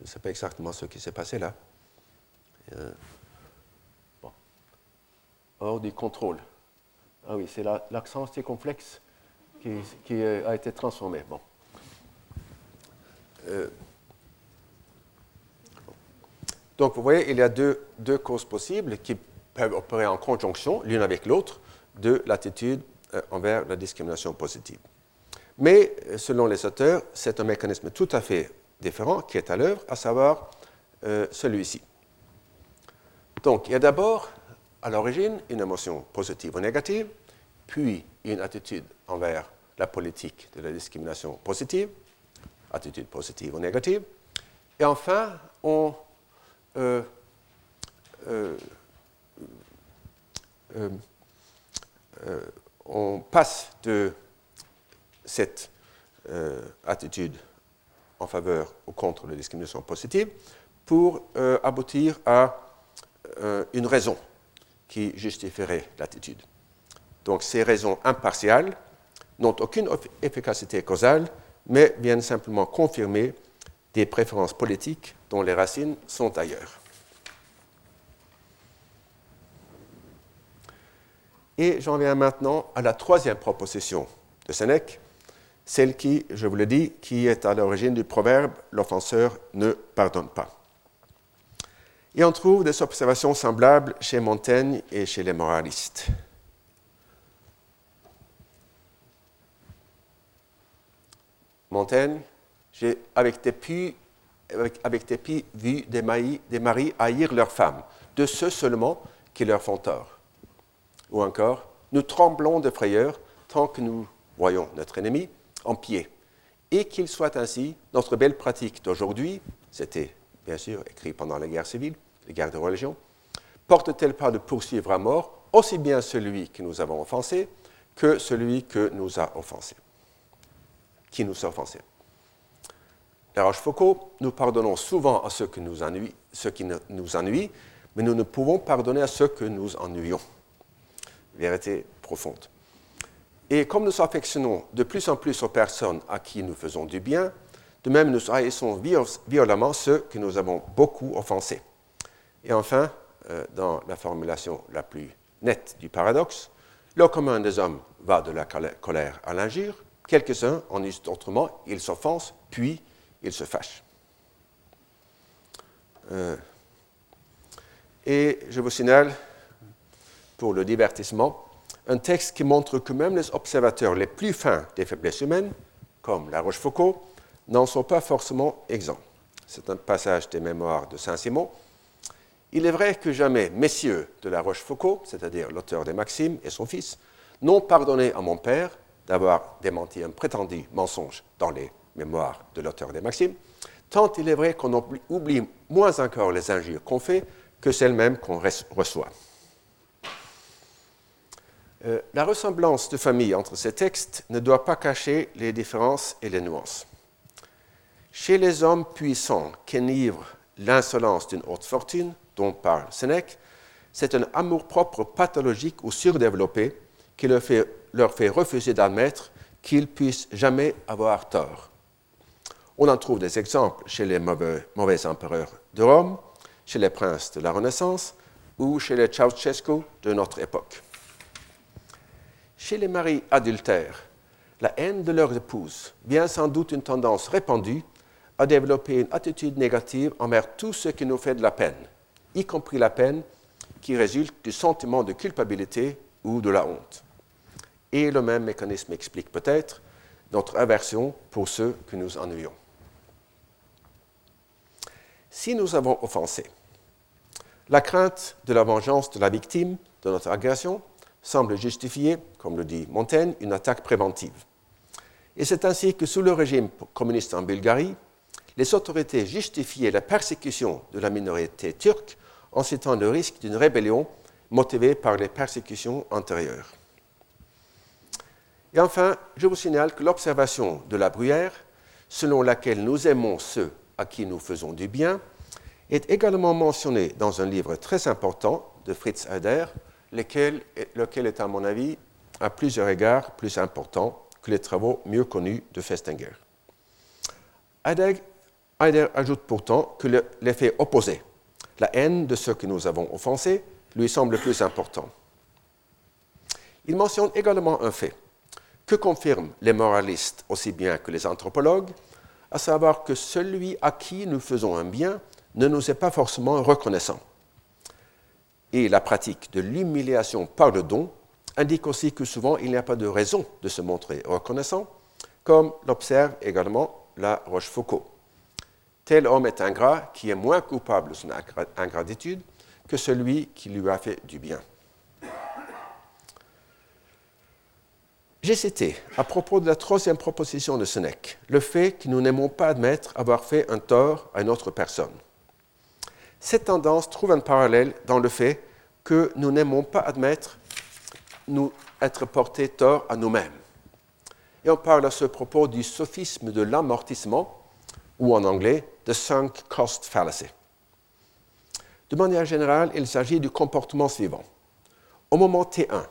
je ne sais pas exactement ce qui s'est passé là. Euh, Hors du contrôle. Ah oui, c'est l'accent circonflexe qui, qui, euh, a été transformé. Bon. Euh, donc, vous voyez, il y a deux, deux, causes possibles qui peuvent opérer en conjonction, l'une avec l'autre, de l'attitude envers la discrimination positive. Mais, selon les auteurs, c'est un mécanisme tout à fait différent qui est à l'œuvre, à savoir euh, celui-ci. Donc, il y a d'abord, à l'origine, une émotion positive ou négative, puis une attitude envers la politique de la discrimination positive, attitude positive ou négative, et enfin, on, euh, euh, on passe de cette euh, attitude en faveur ou contre la discrimination positive pour euh, aboutir à euh, une raison qui justifierait l'attitude. Donc ces raisons impartiales n'ont aucune efficacité causale, mais viennent simplement confirmer des préférences politiques dont les racines sont ailleurs. Et j'en viens maintenant à la troisième proposition de Sénèque, celle qui, je vous le dis, qui est à l'origine du proverbe L'offenseur ne pardonne pas. Et on trouve des observations semblables chez Montaigne et chez les moralistes. Montaigne, j'ai avec tes pieds, avec, vu des, maris, des maris haïr leurs femmes, de ceux seulement qui leur font tort. Ou encore, nous tremblons de frayeur tant que nous voyons notre ennemi en pied. Et qu'il soit ainsi, notre belle pratique d'aujourd'hui, c'était bien sûr écrit pendant la guerre civile, les guerres de religion, porte-t-elle pas de poursuivre à mort aussi bien celui que nous avons offensé que celui que nous a offensé, qui nous a offensé? La Rochefoucauld, nous pardonnons souvent à ceux, nous ceux qui nous ennuient, mais nous ne pouvons pardonner à ceux que nous ennuyons. Vérité profonde. Et comme nous affectionnons de plus en plus aux personnes à qui nous faisons du bien, de même nous haïssons violemment ceux que nous avons beaucoup offensés. Et enfin, euh, dans la formulation la plus nette du paradoxe, le commun des hommes va de la colère à l'injure, quelques-uns en disent autrement, ils s'offensent, puis ils se fâchent. Euh, et je vous signale, pour le divertissement, un texte qui montre que même les observateurs les plus fins des faiblesses humaines, comme La Rochefoucauld, n'en sont pas forcément exempts. C'est un passage des Mémoires de Saint-Simon. Il est vrai que jamais messieurs de La Rochefoucauld, c'est-à-dire l'auteur des Maximes et son fils, n'ont pardonné à mon père d'avoir démenti un prétendu mensonge dans les Mémoires de l'auteur des Maximes, tant il est vrai qu'on oublie moins encore les injures qu'on fait que celles mêmes qu'on reçoit. Euh, la ressemblance de famille entre ces textes ne doit pas cacher les différences et les nuances. Chez les hommes puissants qu'enivre l'insolence d'une haute fortune, dont parle Sénèque, c'est un amour-propre pathologique ou surdéveloppé qui leur fait, refuser d'admettre qu'ils puissent jamais avoir tort. On en trouve des exemples chez les mauvais, mauvais empereurs de Rome, chez les princes de la Renaissance ou chez les Ceausescu de notre époque. Chez les maris adultères, la haine de leurs épouses vient sans doute une tendance répandue à développer une attitude négative envers tout ce qui nous fait de la peine, y compris la peine qui résulte du sentiment de culpabilité ou de la honte. Et le même mécanisme explique peut-être notre aversion pour ceux que nous ennuyons. Si nous avons offensé, la crainte de la vengeance de la victime de notre agression semble justifier, comme le dit Montaigne, une attaque préventive. Et c'est ainsi que sous le régime communiste en Bulgarie, les autorités justifiaient la persécution de la minorité turque en citant le risque d'une rébellion motivée par les persécutions antérieures. Et enfin, je vous signale que l'observation de la Bruyère, selon laquelle nous aimons ceux à qui nous faisons du bien, est également mentionnée dans un livre très important de Fritz Heider, lequel, est, à mon avis, à plusieurs égards plus important que les travaux mieux connus de Festinger. Heidegger ajoute pourtant que l'effet opposé, la haine de ceux que nous avons offensés, lui semble plus important. Il mentionne également un fait que confirment les moralistes aussi bien que les anthropologues, à savoir que celui à qui nous faisons un bien ne nous est pas forcément reconnaissant et la pratique de l'humiliation par le don indique aussi que souvent il n'y a pas de raison de se montrer reconnaissant, comme l'observe également la Rochefoucauld. Tel homme est ingrat qui est moins coupable de son ingratitude que celui qui lui a fait du bien. J'ai cité, à propos de la troisième proposition de Sénèque, le fait que nous n'aimons pas admettre avoir fait un tort à une autre personne. Cette tendance trouve un parallèle dans le fait que nous n'aimons pas admettre nous être portés tort à nous-mêmes. Et on parle à ce propos du sophisme de l'amortissement, ou en anglais, the sunk cost fallacy. De manière générale, il s'agit du comportement suivant. Au moment T1,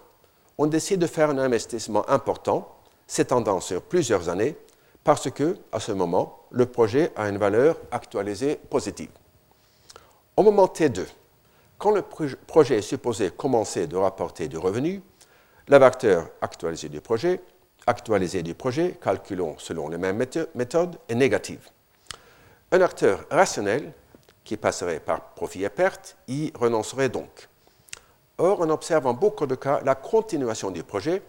on décide de faire un investissement important, s'étendant sur plusieurs années, parce que, à ce moment, le projet a une valeur actualisée positive. Au moment T2, quand le projet est supposé commencer de rapporter du revenu, Le actualisé du projet, actualisé du projet, calculons selon les mêmes méthodes, est négatif. Un acteur rationnel, qui passerait par profit et perte, y renoncerait donc. Or, on observe en beaucoup de cas la continuation du projet,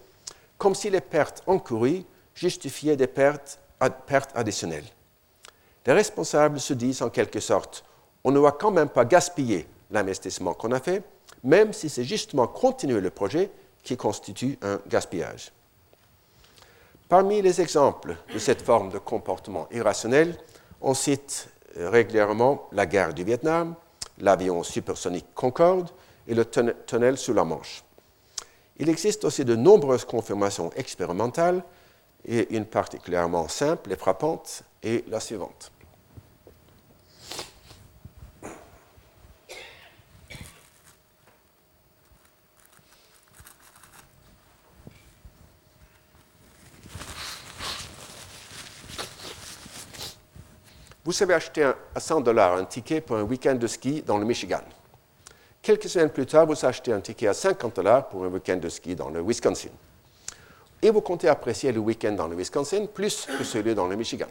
comme si les pertes encourues justifiaient des pertes, pertes additionnelles. Les responsables se disent en quelque sorte, on ne va quand même pas gaspiller l'investissement qu'on a fait, même si c'est justement continuer le projet qui constitue un gaspillage. Parmi les exemples de cette forme de comportement irrationnel, on cite euh, régulièrement la guerre du Vietnam, l'avion supersonique Concorde et le tunnel sous la Manche. Il existe aussi de nombreuses confirmations expérimentales, et une particulièrement simple et frappante est la suivante. Vous avez acheté à 100 dollars un ticket pour un week-end de ski dans le Michigan. Quelques semaines plus tard, vous achetez un ticket à 50 dollars pour un week-end de ski dans le Wisconsin. Et vous comptez apprécier le week-end dans le Wisconsin plus que celui dans le Michigan.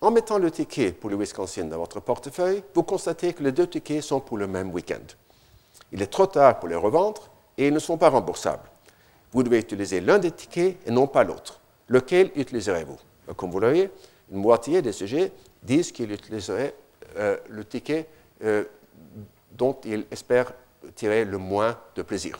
En mettant le ticket pour le Wisconsin dans votre portefeuille, vous constatez que les deux tickets sont pour le même week-end. Il est trop tard pour les revendre et ils ne sont pas remboursables. Vous devez utiliser l'un des tickets et non pas l'autre. Lequel utiliserez-vous? Comme vous le voyez, une moitié des sujets disent qu'ils utiliseraient euh, le ticket euh, dont ils espèrent tirer le moins de plaisir.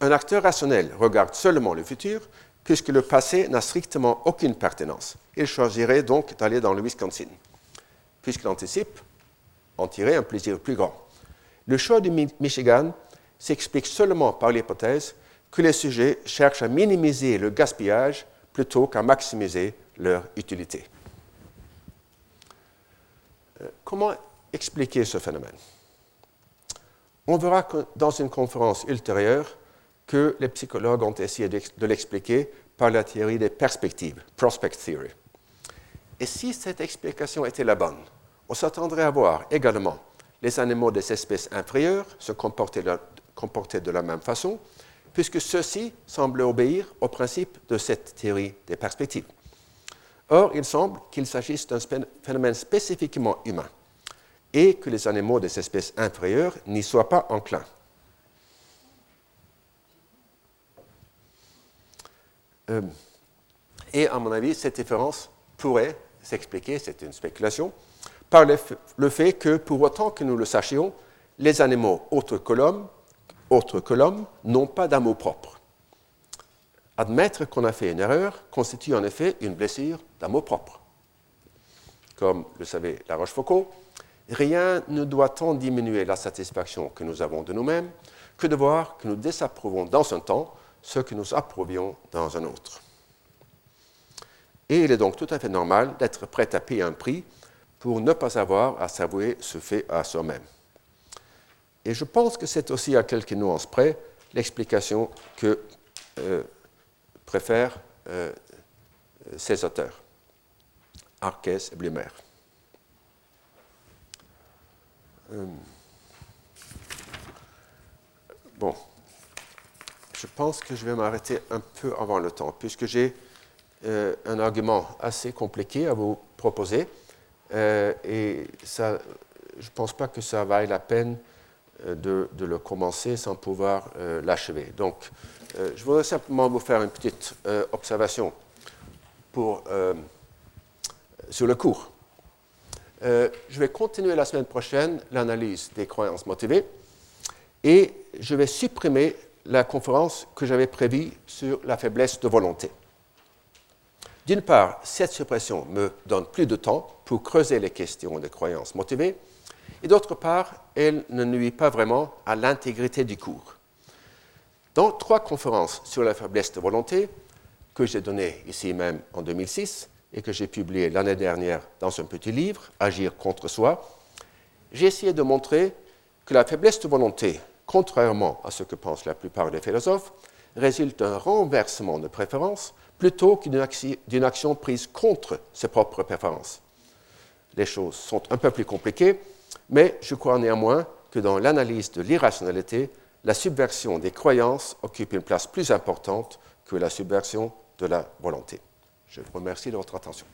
Un acteur rationnel regarde seulement le futur, puisque le passé n'a strictement aucune pertinence. Il choisirait donc d'aller dans le Wisconsin, puisqu'il anticipe en tirer un plaisir plus grand. Le choix du Michigan s'explique seulement par l'hypothèse que les sujets cherchent à minimiser le gaspillage plutôt qu'à maximiser leur utilité. Euh, comment expliquer ce phénomène? On verra dans une conférence ultérieure que les psychologues ont essayé de l'expliquer par la théorie des perspectives, prospect theory. Et si cette explication était la bonne, on s'attendrait à voir également les animaux des espèces inférieures se comporter de la même façon, puisque ceux-ci semblent obéir au principe de cette théorie des perspectives. Or, il semble qu'il s'agisse d'un phénomène spécifiquement humain et que les animaux des espèces inférieures n'y soient pas enclins. Euh, et à mon avis, cette différence pourrait s'expliquer, c'est une spéculation, par le, fait que, pour autant que nous le sachions, les animaux autres que l'homme n'ont pas d'amour propre. Admettre qu'on a fait une erreur constitue en effet une blessure d'amour propre. Comme le savait La Rochefoucauld, rien ne doit tant diminuer la satisfaction que nous avons de nous-mêmes que de voir que nous désapprouvons dans un temps ce que nous approuvions dans un autre. Et il est donc tout à fait normal d'être prêt à payer un prix pour ne pas avoir à s'avouer ce fait à soi-même. Et je pense que c'est aussi à quelques nuances près l'explication que euh, préfèrent euh, ces auteurs, Arques et Blumer. Euh, bon, je pense que je vais m'arrêter un peu avant le temps, puisque j'ai un argument assez compliqué à vous proposer, et ça, je ne pense pas que ça vaille la peine euh, de, le commencer sans pouvoir euh, l'achever. Donc, euh, je voudrais simplement vous faire une petite observation sur le cours. je vais continuer la semaine prochaine l'analyse des croyances motivées et je vais supprimer la conférence que j'avais prévue sur la faiblesse de volonté. D'une part, cette suppression me donne plus de temps pour creuser les questions des croyances motivées, et d'autre part, elle ne nuit pas vraiment à l'intégrité du cours. Dans trois conférences sur la faiblesse de volonté, que j'ai données ici même en 2006 et que j'ai publiées l'année dernière dans un petit livre, Agir contre soi, j'ai essayé de montrer que la faiblesse de volonté, contrairement à ce que pensent la plupart des philosophes, résulte d'un renversement de préférence plutôt qu'une action prise contre ses propres préférences. Les choses sont un peu plus compliquées, mais je crois néanmoins que dans l'analyse de l'irrationalité, la subversion des croyances occupe une place plus importante que la subversion de la volonté. Je vous remercie de votre attention.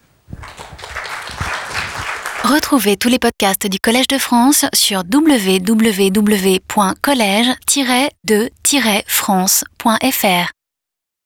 Retrouvez tous les podcasts du Collège de France sur www.collège-de-france.fr.